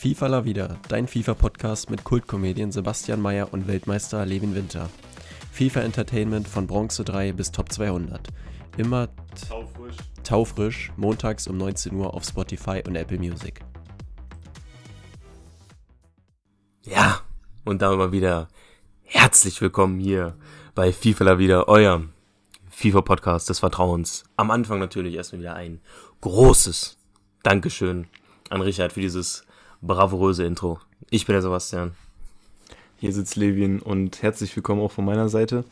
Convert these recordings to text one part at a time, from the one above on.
FIFA La Vida, dein FIFA-Podcast mit Kultkomedien Sebastian Mayer und Weltmeister Levin Winter. FIFA Entertainment von Bronze 3 bis Top 200. Immer Taufrisch. taufrisch, montags um 19 Uhr auf Spotify und Apple Music. Ja, und damit mal wieder herzlich willkommen hier bei FIFA La Vida, eurem FIFA-Podcast des Vertrauens. Am Anfang natürlich erstmal wieder ein großes Dankeschön an Richard für dieses bravouröse Intro. Ich bin der Sebastian. Hier sitzt Levin und herzlich willkommen auch von meiner Seite.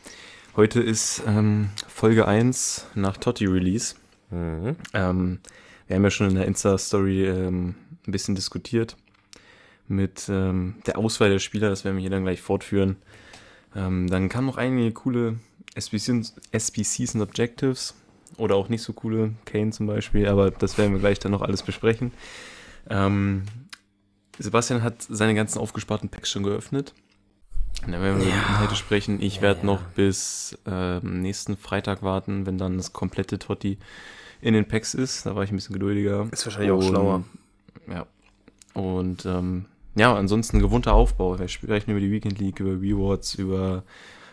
Heute ist ähm, Folge 1 nach Totti Release. Mhm. Ähm, wir haben ja schon in der Insta-Story ähm, ein bisschen diskutiert mit ähm, der Auswahl der Spieler, das werden wir hier dann gleich fortführen. Ähm, dann kamen noch einige coole SBCs, SBCs und Objectives oder auch nicht so coole, Kane zum Beispiel, aber das werden wir gleich dann noch alles besprechen. Ähm, Sebastian hat seine ganzen aufgesparten Packs schon geöffnet. Und dann werden wir über Ja. Inhalte sprechen. Ich Ja, werde ja. noch bis ähm, nächsten Freitag warten, wenn dann das komplette Totti in den Packs ist. Da war ich ein bisschen geduldiger. Ist wahrscheinlich auch Und- schlauer. Ja. Und ähm, ja, ansonsten gewohnter Aufbau. Wir sprechen über die Weekend League, über Rewards, über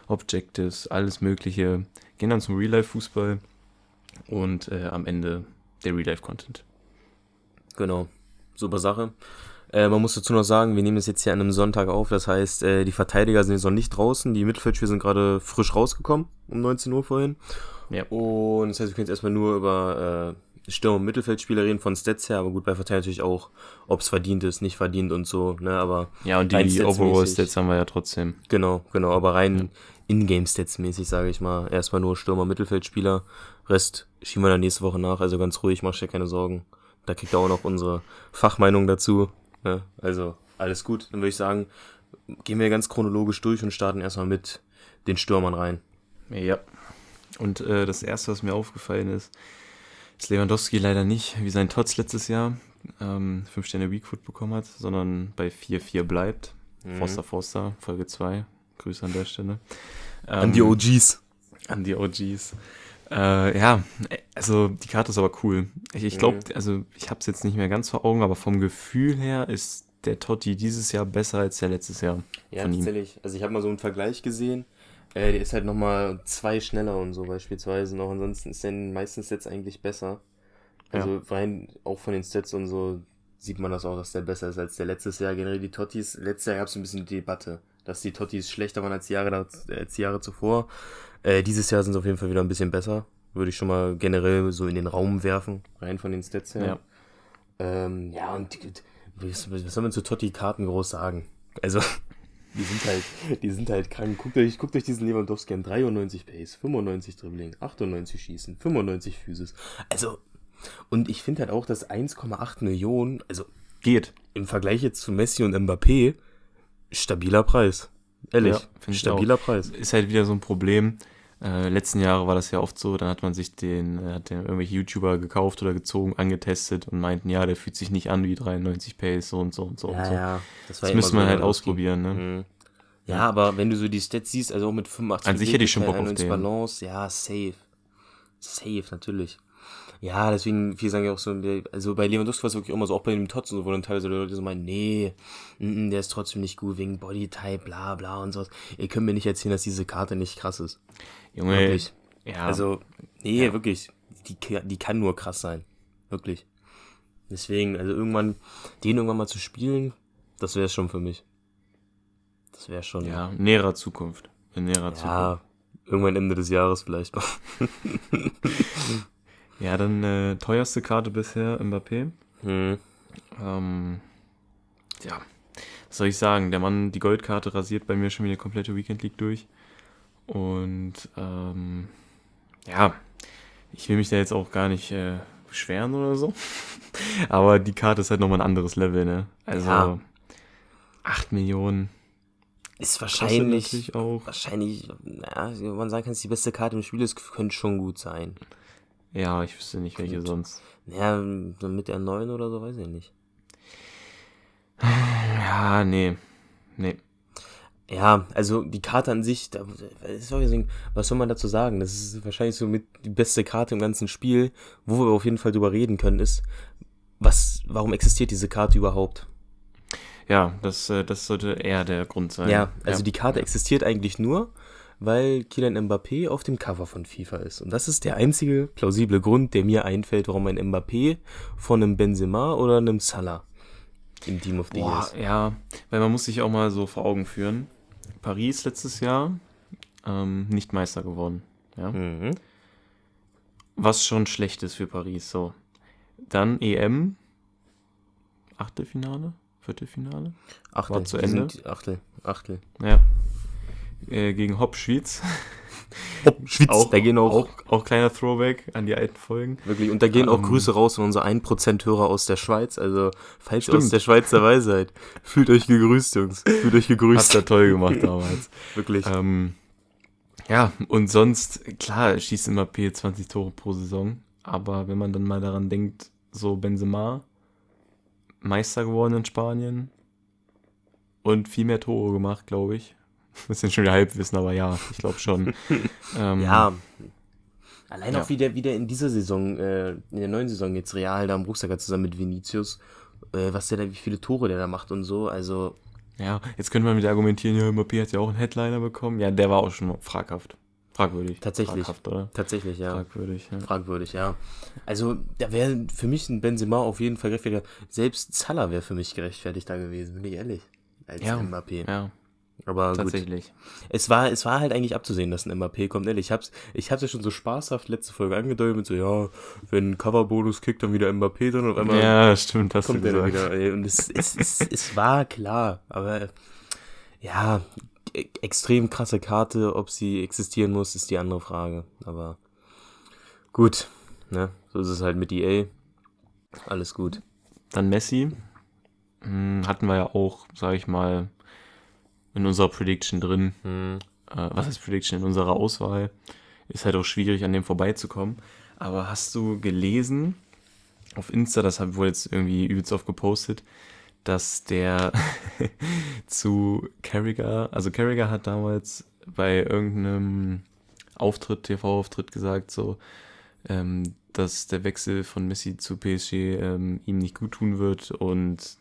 Objectives, alles Mögliche. Gehen dann zum Real-Life-Fußball und äh, am Ende der Real-Life-Content. Genau, super Sache. Äh, man muss dazu noch sagen, wir nehmen es jetzt hier an einem Sonntag auf, das heißt, äh, die Verteidiger sind jetzt noch nicht draußen, die Mittelfeldspieler sind gerade frisch rausgekommen, um 19 Uhr vorhin. Ja. Und das heißt, wir können jetzt erstmal nur über äh, Stürmer und Mittelfeldspieler reden von Stats her, aber gut, bei Verteidiger natürlich auch, ob es verdient ist, nicht verdient und so, ne, aber Ja, und die. Overall-Stats haben wir ja trotzdem. genau, genau, aber rein in-game-Stats mäßig, sage ich mal, erstmal nur Stürmer, Mittelfeldspieler, Rest schieben wir dann nächste Woche nach, also ganz ruhig, mach dir keine Sorgen. Da kriegt ihr auch noch unsere Fachmeinung dazu. Ne? Also alles gut. Dann würde ich sagen, gehen wir ganz chronologisch durch und starten erstmal mit den Stürmern rein. Ja. Und äh, das Erste, was mir aufgefallen ist, ist Lewandowski leider nicht, wie sein Tots letztes Jahr, ähm, 5 Sterne Weakfoot bekommen hat, sondern bei 4-4 bleibt. Mhm. Forster Forster, Folge 2. Grüße an der Stelle. An die Ähm, OGs. An die OGs. Äh, ja, also die Karte ist aber cool. Ich, ich glaube, also ich habe es jetzt nicht mehr ganz vor Augen, aber vom Gefühl her ist der Totti dieses Jahr besser als der letztes Jahr. Ja, tatsächlich. Also ich habe mal so einen Vergleich gesehen. Äh, der ist halt nochmal zwei schneller und so beispielsweise noch. Ansonsten ist der in den meisten Stats eigentlich besser. Also rein auch von den Stats und so sieht man das auch, dass der besser ist als der letztes Jahr. Generell die Tottis, letztes Jahr gab es ein bisschen die Debatte, dass die Tottis schlechter waren als die Jahre, als die Jahre zuvor. Äh, dieses Jahr sind sie auf jeden Fall wieder ein bisschen besser. Würde ich schon mal generell so in den Raum werfen, rein von den Stats her. Ja. Ähm, ja, und was, was soll man zu Totti-Karten groß sagen? Also, die sind halt, die sind halt krank. Guckt euch, guckt euch diesen Lewandowski an. 93 Pace, 95 Dribbling, 98 Schießen, 95 Physis. Also, und ich finde halt auch, dass 1,8 Millionen, also Geht. im Vergleich jetzt zu Messi und Mbappé, stabiler Preis. Ehrlich, Ja, stabiler Preis. Ist halt wieder so ein Problem. Äh, letzten Jahre war das ja oft so, dann hat man sich den, äh, hat den irgendwelche YouTuber gekauft oder gezogen, angetestet und meinten, ja, der fühlt sich nicht an wie 93 Pace, so und so und so und so. das, Das war immer müssen so wir halt ausprobieren, ne? Mhm. Ja, aber wenn du so die Stats siehst, also auch mit 85 An sich hätte ich schon Bock auf den. 91 Balance, ja, safe. Safe, natürlich. Ja, deswegen, viele sagen ja auch so, also bei Lewandowski war es wirklich immer so, auch bei dem Tots und so, wo dann teilweise Leute so meinen, nee, mm, mm, der ist trotzdem nicht gut wegen Bodytype, bla bla und sowas. Ihr könnt mir nicht erzählen, dass diese Karte nicht krass ist. Junge, Wirklich. ja, Also, nee, wirklich. Die, die kann nur krass sein. Wirklich. Deswegen, also irgendwann, den irgendwann mal zu spielen, das wäre schon für mich. Das wäre schon. ja, in näherer Zukunft. In näherer Zukunft. Ja, irgendwann Ende des Jahres vielleicht. Ja, dann äh, teuerste Karte bisher, Mbappé. Hm. Ähm, ja, was soll ich sagen? Der Mann, die Goldkarte rasiert bei mir schon wieder komplette Weekend League durch. Und ähm, ja, ich will mich da jetzt auch gar nicht äh, beschweren oder so. Aber die Karte ist halt nochmal ein anderes Level, ne? Also Ja. 8 Millionen. Ist wahrscheinlich, auch. wahrscheinlich, naja, wenn man sagen kann, es ist die beste Karte im Spiel, das könnte schon gut sein. Ja, ich wüsste nicht, welche Gut. sonst. Naja, so mit der 9 oder so, weiß ich nicht. Ja, nee. Nee. Ja, also die Karte an sich, da, was soll man dazu sagen? Das ist wahrscheinlich so mit die beste Karte im ganzen Spiel. Wo wir auf jeden Fall drüber reden können, ist, was, warum existiert diese Karte überhaupt? Ja, das, äh, das sollte eher der Grund sein. Ja, also die Karte existiert eigentlich nur, weil Kylian Mbappé auf dem Cover von FIFA ist. Und das ist der einzige plausible Grund, der mir einfällt, warum ein Mbappé von einem Benzema oder einem Salah im Team of the Boah, Years. ja, weil man muss sich auch mal so vor Augen führen. Paris letztes Jahr ähm, nicht Meister geworden. Ja? Mhm. Was schon schlecht ist für Paris. So. Dann EM. Achtelfinale? Viertelfinale? Achtel, War zu Ende? Achtel, Achtel. Ja. Äh, gegen Hopp Schwyz. Schwitz, Auch, da gehen auch, auch, auch kleiner Throwback an die alten Folgen. wirklich, und da gehen auch Ähm, Grüße raus an unsere 1% Hörer aus der Schweiz. Also, falls ihr aus der Schweiz dabei seid, fühlt euch gegrüßt, Jungs. Fühlt euch Habt gegrüßt. ihr toll gemacht damals. Wirklich. ähm, ja, und sonst, klar, schießt immer P 20 Tore pro Saison. Aber wenn man dann mal daran denkt, so Benzema, Meister geworden in Spanien und viel mehr Tore gemacht, glaube ich. Bisschen schon wieder Halbwissen, aber ja, ich glaube schon. ähm, Ja. Allein Ja. auch wie der, wie der in dieser Saison, äh, in der neuen Saison jetzt Real da am Rucksacker zusammen mit Vinicius, äh, was der da, wie viele Tore der da macht und so, also, Ja, jetzt könnte man wieder argumentieren, ja, Mbappé hat ja auch einen Headliner bekommen. Ja, der war auch schon fraghaft. Fragwürdig. Tatsächlich. Fraghaft, oder? tatsächlich, ja. Fragwürdig, ja. Fragwürdig, ja. Also, da wäre für mich ein Benzema auf jeden Fall gerechtfertigt. Selbst Salah wäre für mich gerechtfertigt da gewesen, bin ich ehrlich. Als Ja, Mbappé. Ja, Aber gut. tatsächlich. Es war, es war halt eigentlich abzusehen, dass ein Mbappé kommt. Ehrlich, ich hab's, ich hab's ja schon so spaßhaft letzte Folge angedeutet mit so, ja, wenn ein Coverbonus kickt, dann wieder Mbappé drin und auf einmal Ja, stimmt, hast du kommt der wieder. ey. Und es, es, es, es war klar, aber ja, e- extrem krasse Karte, ob sie existieren muss, ist die andere Frage. Aber gut, ne, so ist es halt mit EA. Alles gut. Dann Messi. Hm, hatten wir ja auch, sag ich mal, in unserer Prediction drin. Hm. Äh, was heißt Prediction? In unserer Auswahl. Ist halt auch schwierig, an dem vorbeizukommen. Aber hast du gelesen, auf Insta, das habe ich wohl jetzt irgendwie übelst oft gepostet, dass der zu Carragher, also Carragher hat damals bei irgendeinem Auftritt, TV-Auftritt gesagt, so, ähm, dass der Wechsel von Messi zu PSG ähm, ihm nicht gut tun wird und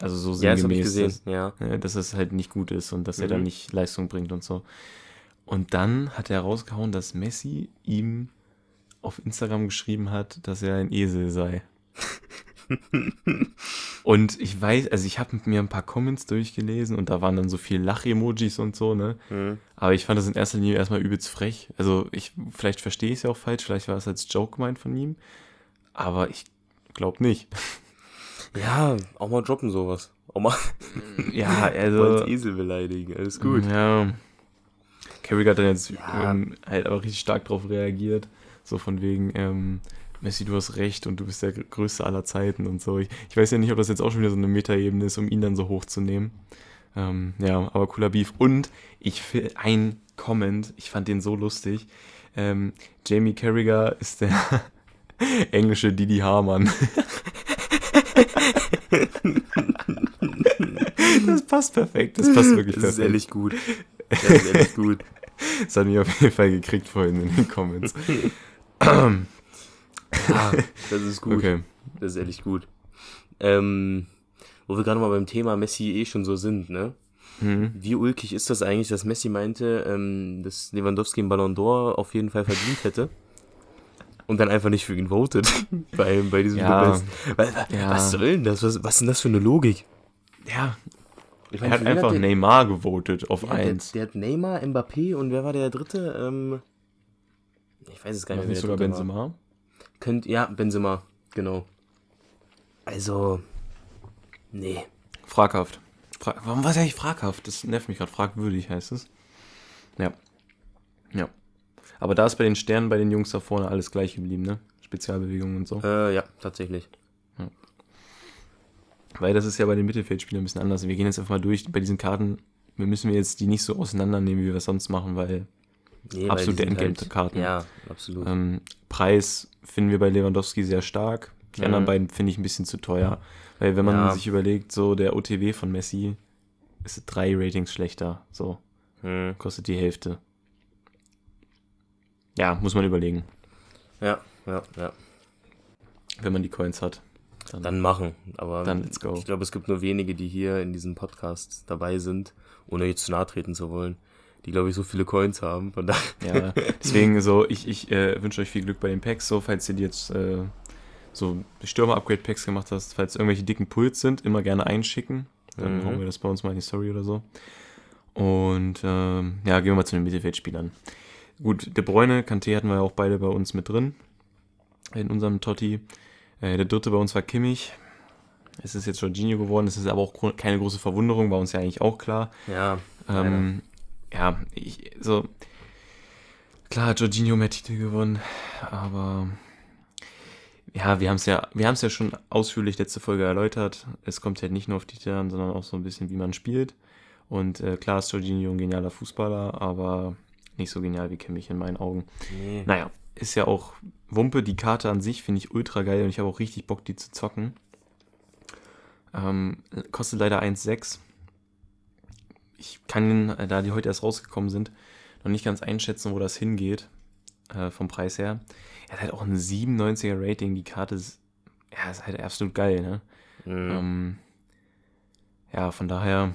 also so Ja, das sinngemäß, gesehen, dass, ja. äh, dass es halt nicht gut ist und dass er Mhm. dann nicht Leistung bringt und so. Und dann hat er rausgehauen, dass Messi ihm auf Instagram geschrieben hat, dass er ein Esel sei. und ich weiß, also ich habe mir ein paar Comments durchgelesen und da waren dann so viel Lach-Emojis und so, ne? Hm. Aber ich fand das in erster Linie erstmal übelst frech. Also ich, vielleicht verstehe ich es ja auch falsch, vielleicht war es als Joke gemeint von ihm. Aber ich glaube nicht. Ja, auch mal droppen sowas. Auch mal Ja, also. als Esel beleidigen. Alles gut. Ja. Carrick hat dann jetzt Ja. ähm, halt aber richtig stark drauf reagiert. So von wegen, ähm, Messi, du hast recht und du bist der größte aller Zeiten und so. Ich, ich weiß ja nicht, ob das jetzt auch schon wieder so eine Metaebene ist, um ihn dann so hochzunehmen. Ähm, ja, aber cooler Beef. Und ich fi- ein Comment, ich fand den so lustig. Ähm, Jamie Carragher ist der englische Didi Hamann. das passt perfekt. Das passt wirklich Das ist perfekt. ehrlich gut. Das ist ehrlich gut. Das hat mich auf jeden Fall gekriegt vorhin in den Comments. Ja, das ist gut. Okay. Das ist ehrlich gut. Ähm, wo wir gerade mal beim Thema Messi eh schon so sind, ne? Hm. Wie ulkig ist das eigentlich, dass Messi meinte, ähm, dass Lewandowski einen Ballon d'Or auf jeden Fall verdient hätte? Und dann einfach nicht für ihn votet bei, bei diesem Ja. Best. Weil, Ja. Was soll denn das? Was, was ist denn das für eine Logik? Ja, Ich er hat einfach der, Neymar gewotet auf ja, der, eins. der hat Neymar, Mbappé und wer war der dritte? Ähm, ich weiß es gar War nicht nicht mehr. sogar dritte war. Benzema? Könnt, ja, Benzema, genau. Also, nee. Fraghaft. Fra Warum war es eigentlich fraghaft? Das nervt mich gerade. Fragwürdig heißt es. Ja. Ja. Aber da ist bei den Sternen, bei den Jungs da vorne alles gleich geblieben, ne? Spezialbewegungen und so. Äh, ja, tatsächlich. Weil das ist ja bei den Mittelfeldspielern ein bisschen anders. Wir gehen jetzt einfach mal durch. Bei diesen Karten, wir müssen wir jetzt die nicht so auseinandernehmen, wie wir es sonst machen, weil Nee, Absolute sind Entgeltkarten. ja, absolut. Ähm, Preis finden wir bei Lewandowski sehr stark. Die Mhm. anderen beiden finde ich ein bisschen zu teuer. Weil wenn man Ja. sich überlegt, so der OTW von Messi ist drei Ratings schlechter. So, Hm. kostet die Hälfte. Ja, muss man überlegen, Ja, ja, ja. wenn man die Coins hat. dann, dann machen. Aber dann let's go. ich glaube, es gibt nur wenige, die hier in diesem Podcast dabei sind, ohne jetzt zu nahe treten zu wollen, die, glaube ich, so viele Coins haben. Von daher. Ja, deswegen so, ich, ich äh, wünsche euch viel Glück bei den Packs, so, falls ihr die jetzt äh, so Stürmer-Upgrade-Packs gemacht hast, falls irgendwelche dicken Puls sind, immer gerne einschicken. Dann mhm. hauen wir das bei uns mal in die Story oder so. Und ähm, ja, gehen wir mal zu den Mittelfeldspielern. Gut, De Bruyne, Kanté hatten wir ja auch beide bei uns mit drin. In unserem Totti. Äh, der dritte bei uns war Kimmich. Es ist jetzt Jorginho geworden. Es ist aber auch keine große Verwunderung, war uns ja eigentlich auch klar. Ja. Ähm, ja, ich, so. Klar hat Jorginho mehr Titel gewonnen, aber ja, wir haben es ja, wir haben es ja schon ausführlich letzte Folge erläutert. Es kommt halt nicht nur auf Titel an, sondern auch so ein bisschen, wie man spielt. Und äh, klar ist Jorginho ein genialer Fußballer, aber nicht so genial wie Kimmich in meinen Augen. Nee. Naja, ist ja auch Wumpe, die Karte an sich finde ich ultra geil und ich habe auch richtig Bock, die zu zocken. Ähm, kostet leider 1,6. Ich kann, äh, da die heute erst rausgekommen sind, noch nicht ganz einschätzen, wo das hingeht, äh, vom Preis her. Er hat halt auch ein 97er Rating, die Karte ist, ja, ist halt absolut geil, ne? Mhm. Ähm, ja, von daher.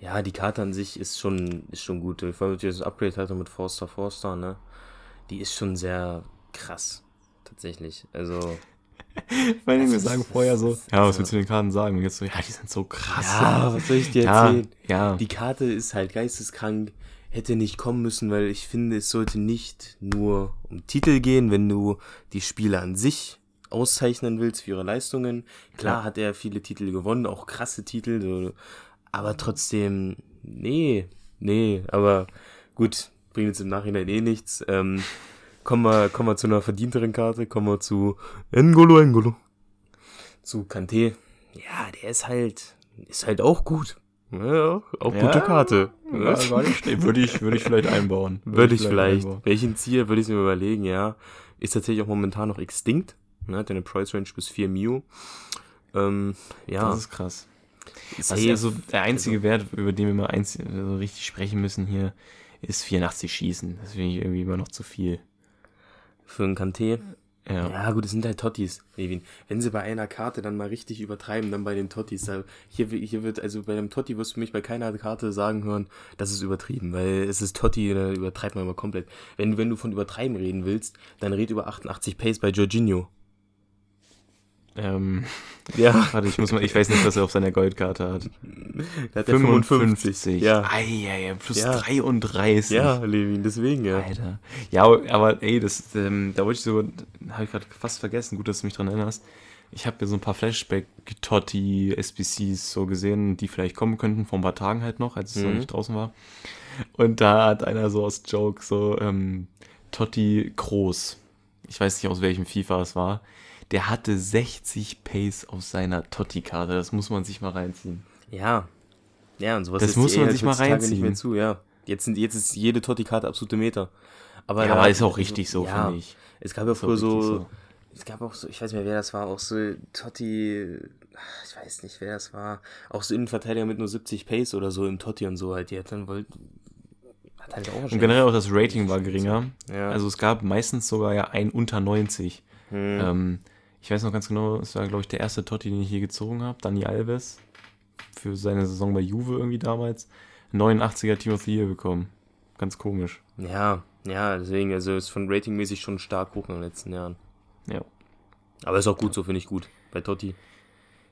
Ja, die Karte an sich ist schon, ist schon gut. Vor allem das Upgrade hatte mit Forster Forster, ne? Die ist schon sehr krass. Tatsächlich. Also. Weil wir sagen vorher so, ja, was willst du den Karten sagen? Und jetzt so, ja, die sind so krass. Ja, was soll ich dir erzählen? Ja, ja. Die Karte ist halt geisteskrank, hätte nicht kommen müssen, weil ich finde, es sollte nicht nur um Titel gehen, wenn du die Spiele an sich auszeichnen willst für ihre Leistungen. Klar ja. hat er viele Titel gewonnen, auch krasse Titel, so, aber trotzdem, nee, nee, aber gut, bringt jetzt im Nachhinein eh nichts. Ähm, kommen, wir, kommen wir zu einer verdienteren Karte, kommen wir zu Engolo Engolo. Zu Kante. Ja, der ist halt, ist halt auch gut. Ja, auch ja, gute Karte. Ja, war nicht Würde ich, würde ich vielleicht einbauen. Würde, würde ich vielleicht. vielleicht. Welchen Zieher würde ich mir überlegen, ja. Ist tatsächlich auch momentan noch extinct. Ne, hat eine Price Range bis 4 Mio. Ähm, ja. Das ist krass. Was hey, also der einzige also, Wert, über den wir mal eins, also richtig sprechen müssen hier, ist 84 Schießen. Das finde ich irgendwie immer noch zu viel. Für einen Kanté? Ja. ja, gut, es sind halt Tottis, Levin. Wenn sie bei einer Karte dann mal richtig übertreiben, dann bei den Tottis. Hier, hier wird, also bei einem Totti wirst du mich bei keiner Karte sagen hören, das ist übertrieben, weil es ist Totti, da übertreibt man immer komplett. Wenn, wenn du von übertreiben reden willst, dann red über 88 Pace bei Jorginho. Ähm, ja. Warte, ich muss mal, ich weiß nicht, was er auf seiner Goldkarte hat. Da hat 55. 55. Ja. Eieiei, plus ja. 33. Ja, Levin, deswegen, ja. Alter. Ja, aber ey, das, ähm, da wollte ich so, habe ich gerade fast vergessen, gut, dass du mich dran erinnerst. Ich habe mir so ein paar Flashback-Totti, SBCs so gesehen, die vielleicht kommen könnten, vor ein paar Tagen halt noch, als es mhm. noch nicht draußen war. Und da hat einer so aus Joke so, ähm, Totti groß. Ich weiß nicht, aus welchem FIFA es war der hatte 60 Pace auf seiner Totti-Karte. Das muss man sich mal reinziehen. Ja. Ja, und sowas das muss man sich mal reinziehen. nicht mehr zu, ja. Jetzt, sind, jetzt ist jede Totti-Karte absolute Meter. Aber, ja, aber ist auch richtig so, ja, finde ich. Es gab ja früher so, so, es gab auch so, ich weiß nicht mehr, wer das war, auch so Totti, ich weiß nicht, wer das war, auch so Innenverteidiger mit nur 70 Pace oder so im Totti und so halt, die hat dann wollt, hat halt auch Und generell auch das Rating war geringer. Ja. Also es gab meistens sogar ja ein unter 90. Hm. Ähm, ich weiß noch ganz genau, es war, glaube ich, der erste Totti, den ich hier gezogen habe. Dani Alves. Für seine Saison bei Juve irgendwie damals. 89er Team of the Year bekommen. Ganz komisch. Ja, ja, deswegen, also ist von ratingmäßig schon stark hoch in den letzten Jahren. Ja. Aber ist auch gut, so finde ich gut. Bei Totti.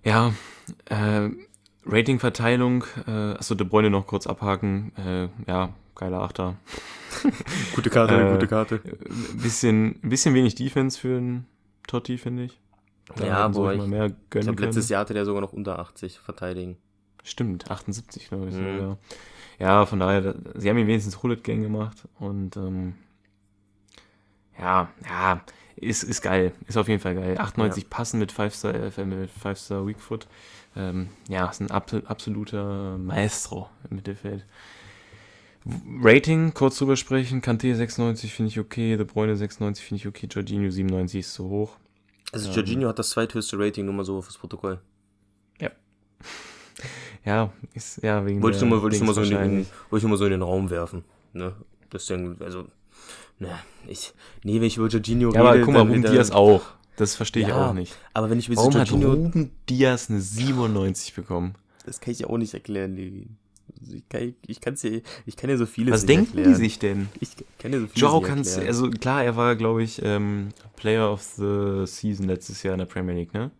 Ja, äh, Ratingverteilung, äh, achso, De Bruyne noch kurz abhaken. Äh, ja, geiler Achter. gute Karte, äh, gute Karte. Bisschen, bisschen wenig Defense für einen Totti, finde ich. Da ja, aber ich, mehr gönnen ich glaube, letztes Jahr hatte der sogar noch unter 80 verteidigen. Stimmt, 78, glaube ich. Mhm. So, ja. ja, von daher, sie haben ihn wenigstens Hullet Gang gemacht und ähm, ja, ja, ist, ist geil. Ist auf jeden Fall geil. 98 ja. passen mit 5-Star äh, mit 5-Star Weakfoot. Ähm, ja, ist ein ab, absoluter Maestro im Mittelfeld. Rating, kurz drüber sprechen. Kanté 96 finde ich okay, De Bruyne 96 finde ich okay, Jorginho 97 ist zu hoch. Also ähm, Jorginho hat das zweithöchste Rating, nur mal so fürs Protokoll. Ja. ja, ist ja wegen wollte ich nur mal, wollte ich nur mal so in den, wollte ich mal so in den Raum werfen, ne? Ist also ne, ich nee, wenn ich über Jorginho ja, rede, aber guck mal, Ruben Diaz auch. Das verstehe ich Ja, auch nicht. Aber wenn ich mit Warum hat Jorginho, Ruben Diaz eine 97 bekommen? das kann ich ja auch nicht erklären, Levin. Also Ich kann, ich kann's ja, ich kann so vieles Was denken erklären. die sich denn? Ich kann ja so vieles Joao kann es, erklären. also klar, er war, glaube ich, ähm, Player of the Season letztes Jahr in der Premier League, ne?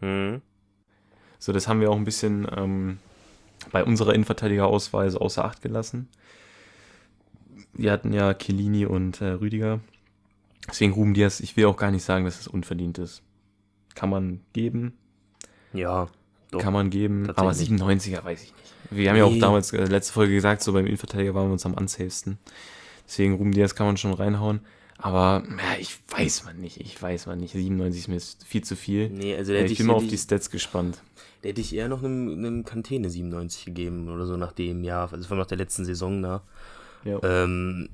Hm. So, das haben wir auch ein bisschen ähm, bei unserer Innenverteidigerauswahl außer Acht gelassen. Wir hatten ja Chiellini und äh, Rüdiger. Deswegen Ruben Diaz, ich will auch gar nicht sagen, dass es unverdient ist. Kann man geben, Ja, doch. kann man geben, aber tatsächlich. 97er weiß ich nicht. Wir haben ja auch Nee. damals, äh, letzte Folge gesagt, so beim Innenverteidiger waren wir uns am unsafesten. Deswegen Ruben Diaz kann man schon reinhauen. Aber ja, ich weiß man nicht, ich weiß man nicht. 97 ist mir viel zu viel. Nee, also Ja, da hätte ich bin mal auf die Stats gespannt. da hätte ich eher noch einem, einem Kantene 97 gegeben oder so nach dem Jahr, also vor allem nach der letzten Saison da. Ja. Ähm,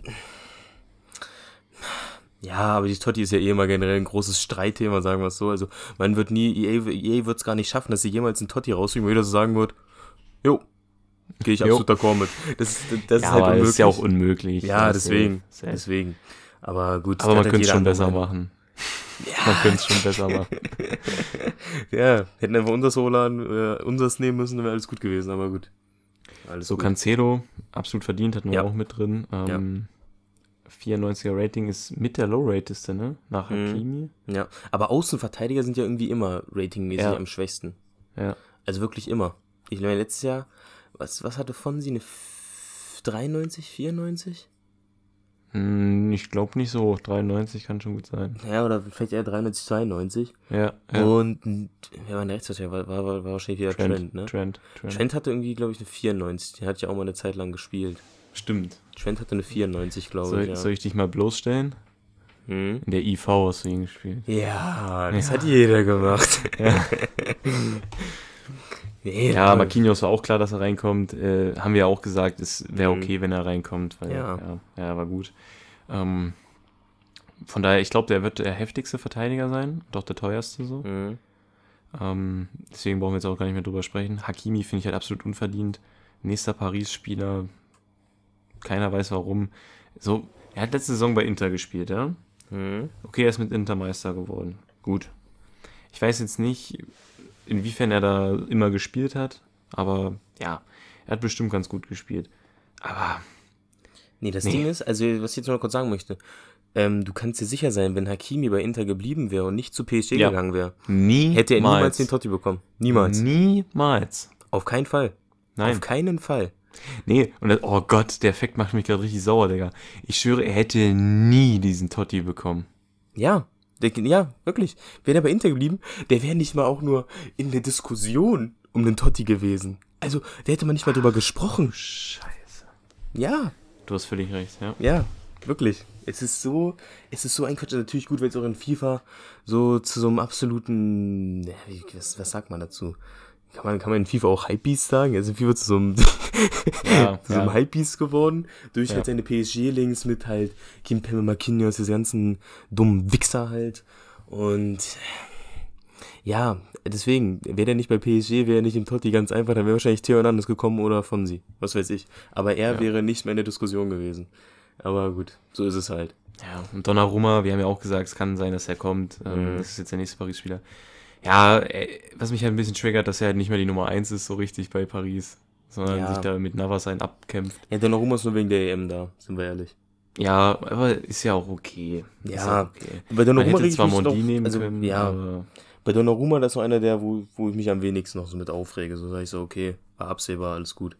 ja, aber die Totti ist ja eh immer generell ein großes Streitthema, sagen wir es so. Also man wird nie, EA, EA wird es gar nicht schaffen, dass sie jemals einen Totti rausbringen, wo jeder so sagen wird, jo, gehe ich absolut d'accord mit. Das, das ja, ist halt unmöglich. ist ja auch unmöglich. Ja, safe, deswegen, safe. deswegen. Aber gut. Aber man könnte es schon besser machen. Man könnte es schon besser machen. Ja, hätten einfach unser Solan, äh, unseres nehmen müssen, dann wäre alles gut gewesen, aber gut. Alles So, gut. Cancelo, absolut verdient, hatten wir Ja. auch mit drin. Ähm, 94er Rating ist mit der Low-Rateste, ne? Nach Mhm. Hakimi. Ja, aber Außenverteidiger sind ja irgendwie immer ratingmäßig Ja. am schwächsten. Ja. Also wirklich immer. Ich meine, letztes Jahr, was, was hatte von sie? Eine F- 93, 94? Hm, ich glaube nicht so. 93 kann schon gut sein. Ja, oder vielleicht eher 93, 92. Ja, ja. Und wer war der Rechtsverteidiger? War, war, war wahrscheinlich wieder Trent, ne? Trent, Trent. Trent hatte irgendwie, glaube ich, eine 94. Den hatte ich auch mal eine Zeit lang gespielt. Stimmt. Trent hatte eine 94, glaube Soll, ich. Ja. soll ich dich mal bloßstellen? Hm? In der IV hast du ihn gespielt. ja, das Ja. hat jeder gemacht. Ja, nee, ja Marquinhos war auch klar, dass er reinkommt. Äh, haben wir auch gesagt, es wäre Mhm. okay, wenn er reinkommt. Weil, Ja. ja. Ja, war gut. Ähm, von daher, ich glaube, der wird der heftigste Verteidiger sein. Doch der teuerste so. Mhm. Ähm, deswegen brauchen wir jetzt auch gar nicht mehr drüber sprechen. Hakimi finde ich halt absolut unverdient. Nächster Paris-Spieler. Keiner weiß warum. So, er hat letzte Saison bei Inter gespielt, ja? Mhm. Okay, er ist mit Inter Meister geworden. Gut. Ich weiß jetzt nicht, inwiefern er da immer gespielt hat, aber ja, er hat bestimmt ganz gut gespielt. Aber Nee, das Nee. Ding ist, also was ich jetzt noch mal kurz sagen möchte, ähm, du kannst dir sicher sein, wenn Hakimi bei Inter geblieben wäre und nicht zu PSG Ja. gegangen wäre, niemals. hätte er niemals den Totti bekommen. Niemals. Niemals. Auf keinen Fall. Nein. Auf keinen Fall. Nee, und das, oh Gott, der Effekt macht mich gerade richtig sauer, Digga. Ich schwöre, er hätte nie diesen Totti bekommen. Ja. Der, ja, wirklich. Wäre er bei Inter geblieben, der wäre nicht mal auch nur in der Diskussion um den Totti gewesen. Also, da hätte man nicht mal drüber gesprochen. Scheiße. Ja, Du hast völlig recht, ja. ja, wirklich. Es ist so, es ist so ein Quatsch. Natürlich gut, wenn es auch in FIFA so zu so einem absoluten, was, was sagt man dazu? Kann man, kann man in FIFA auch Hypebeast sagen? Also in FIFA zu so einem, Ja, zu so einem ja. Hypebeast geworden. Durch Ja. halt seine PSG-Links mit halt Kim Pemme Marquinhos, diese ganzen dummen Wichser halt. Und ja, deswegen, wäre der nicht bei PSG, wäre er nicht im Totti ganz einfach, dann wäre wahrscheinlich Theo Hernandez gekommen oder Fonsi, was weiß ich. Aber er Ja. wäre nicht mehr in der Diskussion gewesen. Aber gut, so ist es halt. Ja, und Donnarumma, wir haben ja auch gesagt, es kann sein, dass er kommt. Ähm, Mhm. Das ist jetzt der nächste Paris-Spieler. Ja, äh, was mich halt ein bisschen triggert, dass er halt nicht mehr die Nummer 1 ist, so richtig bei Paris. Sondern Ja. sich da mit Navas ein abkämpft. Ja, Donnarumma ist nur wegen der EM da, sind wir ehrlich. Ja, aber ist ja auch okay. Ja, auch okay. Bei Donnarumma hätte zwar Mondi noch- nehmen also, können, ja, aber bei Donnarumma, das ist noch einer der, wo, wo ich mich am wenigsten noch so mit aufrege. So sage ich so, okay, war absehbar, alles gut.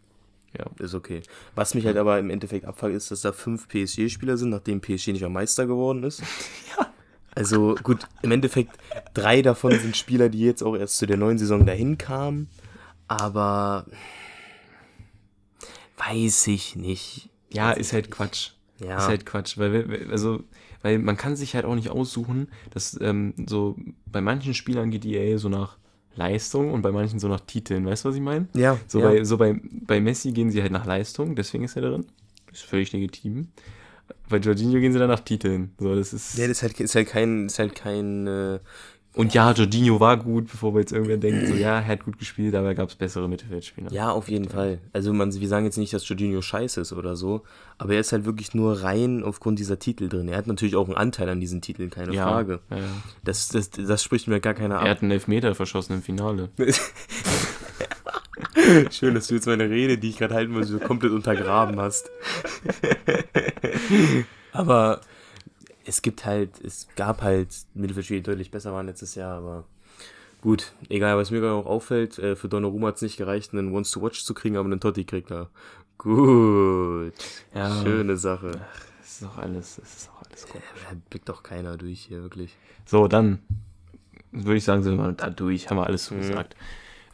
ja. Ist okay. Was mich halt aber im Endeffekt abfuckt, ist, dass da fünf PSG-Spieler sind, nachdem PSG nicht mehr Meister geworden ist. ja. Also gut, im Endeffekt, drei davon sind Spieler, die jetzt auch erst zu der neuen Saison dahin kamen. Aber weiß ich nicht. Ja, Weiß ist halt nicht. Quatsch. Ja. Ist halt Quatsch, weil, wir- also, weil man kann sich halt auch nicht aussuchen, dass ähm, so bei manchen Spielern geht EA so nach Leistung und bei manchen so nach Titeln. Weißt du, was ich meine? ja, So, ja. bei, so bei, bei Messi gehen sie halt nach Leistung, deswegen ist er drin. Ist völlig legitim. Bei Jorginho gehen sie dann nach Titeln. So, das ist. Ja, das ist halt, ist halt kein, ist halt kein, äh, Und ja, Jorginho war gut, bevor wir jetzt irgendwer denkt, so ja, er hat gut gespielt, aber gab es bessere Mittelfeldspieler. Ja, auf jeden Fall. Also man, wir sagen jetzt nicht, dass Jorginho scheiße ist oder so, aber er ist halt wirklich nur rein aufgrund dieser Titel drin. Er hat natürlich auch einen Anteil an diesen Titeln, keine Ja, Frage. ja. Das, das, das spricht mir gar keiner Er ab. hat einen Elfmeter verschossen im Finale. Schön, dass du jetzt meine Rede, die ich gerade halten wollte, so komplett untergraben hast. aber es gibt halt, es gab halt Mittelfeldspieler, die deutlich besser waren letztes Jahr, aber gut, egal, was mir gerade auch auffällt, äh, für Donnarumma hat es nicht gereicht, einen Once to Watch zu kriegen, aber einen Totti kriegt er. Gut, Ja. schöne Sache. Das ist doch alles, ist doch alles gut. Da blickt doch keiner durch hier, wirklich. So, dann würde ich sagen, sind wir da durch, haben wir alles zugesagt.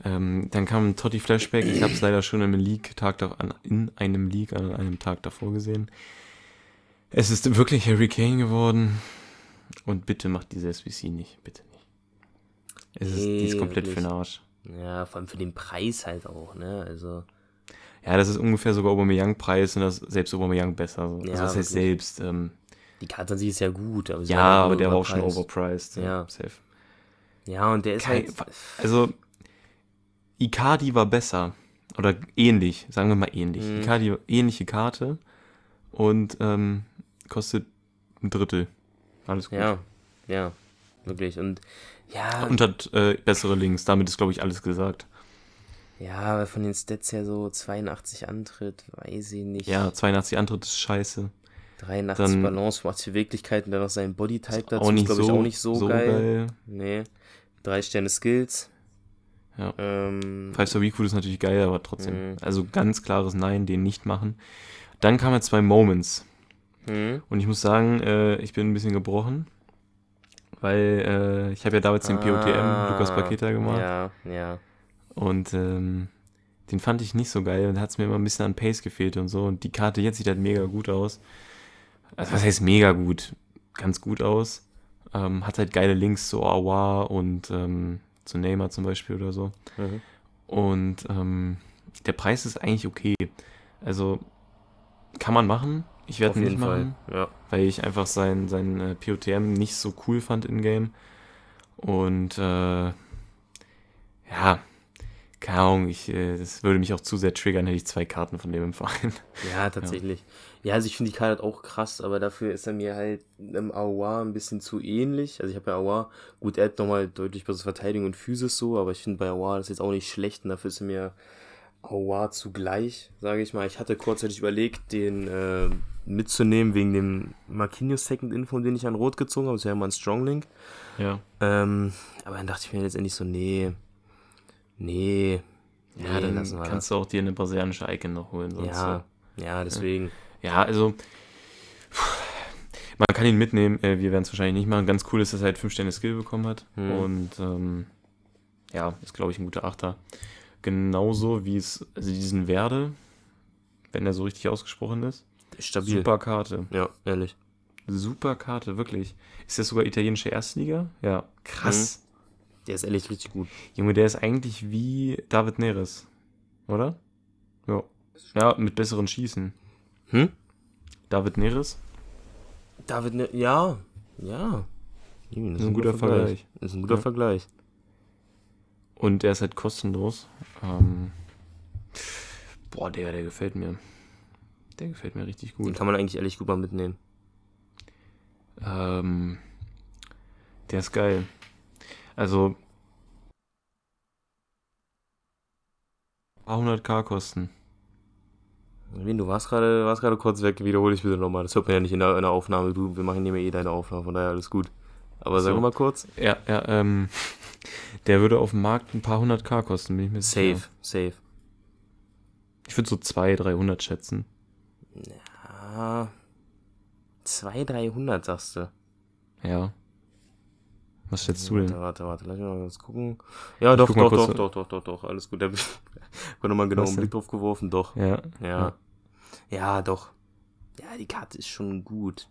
Ähm, dann kam ein Totti Flashback. Ich habe es leider schon in einem League Tag an, in einem League an einem Tag davor gesehen. Es ist wirklich Harry Kane geworden. Und bitte macht diese SBC nicht, bitte nicht. Es ist, die ist Nee, komplett wirklich. für den Arsch. Ja, vor allem für den Preis halt auch, ne? Also, Ja, das ist ungefähr sogar Aubameyang-Preis und das ist selbst Aubameyang besser. So. Ja, also das heißt selbst. Ähm, die Karte an sich ist ja gut, aber sie ja, aber der war auch schon overpriced. Ja. Safe. Ja, und der ist Kein- halt. Also, Icardi war besser. Oder ähnlich, sagen wir mal ähnlich. Mhm. Icardi, ähnliche Karte und ähm, kostet ein Drittel. Alles gut. Ja, ja, wirklich. Und ja, Und hat äh, bessere Links. Damit ist, glaube ich, alles gesagt. ja, aber von den Stats her so 82 Antritt, weiß ich nicht. Ja, 82 Antritt ist scheiße. 83 dann- Balance, macht Beweglichkeiten, dann noch sein Bodytype dazu, ist, glaube ich, so- auch nicht so, so geil. geil. Nee. Drei Sterne Skills. Ja. Ähm, Five Star Weak Food ist natürlich geil, aber trotzdem. Mhm. Also ganz klares Nein, den nicht machen. Dann kamen zwei Moments. hm? Und ich muss sagen, äh, ich bin ein bisschen gebrochen. Weil äh, ich habe ja damals den POTM Lukas Paqueta gemacht. Ah, Ja, ja. Und ähm, den fand ich nicht so geil und hat es mir immer ein bisschen an Pace gefehlt und so. Und die Karte jetzt sieht halt mega gut aus. Also was heißt mega gut? Ganz gut aus. Ähm, hat halt geile Links zu Awa und ähm, zu Neymar zum Beispiel oder so. Mhm. Und ähm, der Preis ist eigentlich okay. Also kann man machen. Ich werde nicht machen, Ja. weil ich einfach sein, sein äh, POTM nicht so cool fand in-game. Und äh, ja, keine Ahnung, ich, äh, das würde mich auch zu sehr triggern, hätte ich zwei Karten von dem im Verein. Ja, tatsächlich. Ja, also ich finde die Karte halt auch krass, aber dafür ist er mir halt im Aouar ein bisschen zu ähnlich. Also ich habe ja Aouar, gut, er hat nochmal deutlich bessere Verteidigung und Physis so, aber ich finde bei Aouar das jetzt auch nicht schlecht und dafür ist er mir Aouar zugleich, sage ich mal. Ich hatte kurzzeitig überlegt, den äh, mitzunehmen wegen dem Marquinhos Second Info, den ich an Rot gezogen habe. Das wäre ja mal ein Strong Link. Ja. Ähm, aber dann dachte ich mir letztendlich so, nee, nee, Ja, nee, dann lassen wir kannst du auch dir eine brasilianische Icon noch holen. das. Sonst Ja, ja, deswegen. Ja, also man kann ihn mitnehmen. Äh, wir werden es wahrscheinlich nicht machen. Ganz cool ist, dass er halt 5 Sterne Skill bekommen hat. Hm. Und ähm, ja, ist glaube ich ein guter Achter. Genauso wie es, also diesen Werde, wenn er so richtig ausgesprochen ist. Stabil. Super Karte. Ja, ehrlich. Super Karte, wirklich. Ist das sogar italienische Erstliga? Ja, krass. Der ist ehrlich richtig gut. Junge, der ist eigentlich wie David Neres. Oder? Ja. Ja, mit besseren Schießen. Hm? David Neres? David, ne, ja, ja. Das ist ein guter Vergleich. Das ist ein guter Ja. Vergleich. Und der ist halt kostenlos. Ähm, boah, der, der gefällt mir. Der gefällt mir richtig Den gut. kann man eigentlich ehrlich gut mal mitnehmen. Ähm, der ist geil. Also, paar 100k kosten. Wen, du warst gerade warst gerade kurz weg, wiederhole ich bitte nochmal. Das hört man ja nicht in der, in der Aufnahme. Du, wir machen hier eh deine Aufnahme, von daher alles gut. Aber sag So. mal kurz. Ja, ja, ähm, der würde auf dem Markt ein paar 100k kosten, bin ich mir Safe, sicher. safe. Ich würde so 200, 300 schätzen. Ah, 200, 300 sagst du. Ja. Was schätzt du denn? Warte, warte, warte, lass mich mal kurz gucken. Ja, doch, doch, doch, doch, doch, doch, doch, alles gut. Da hab ich nochmal genau einen? Blick drauf geworfen, doch. Ja. Ja. Ja, doch. Ja, die Karte ist schon gut.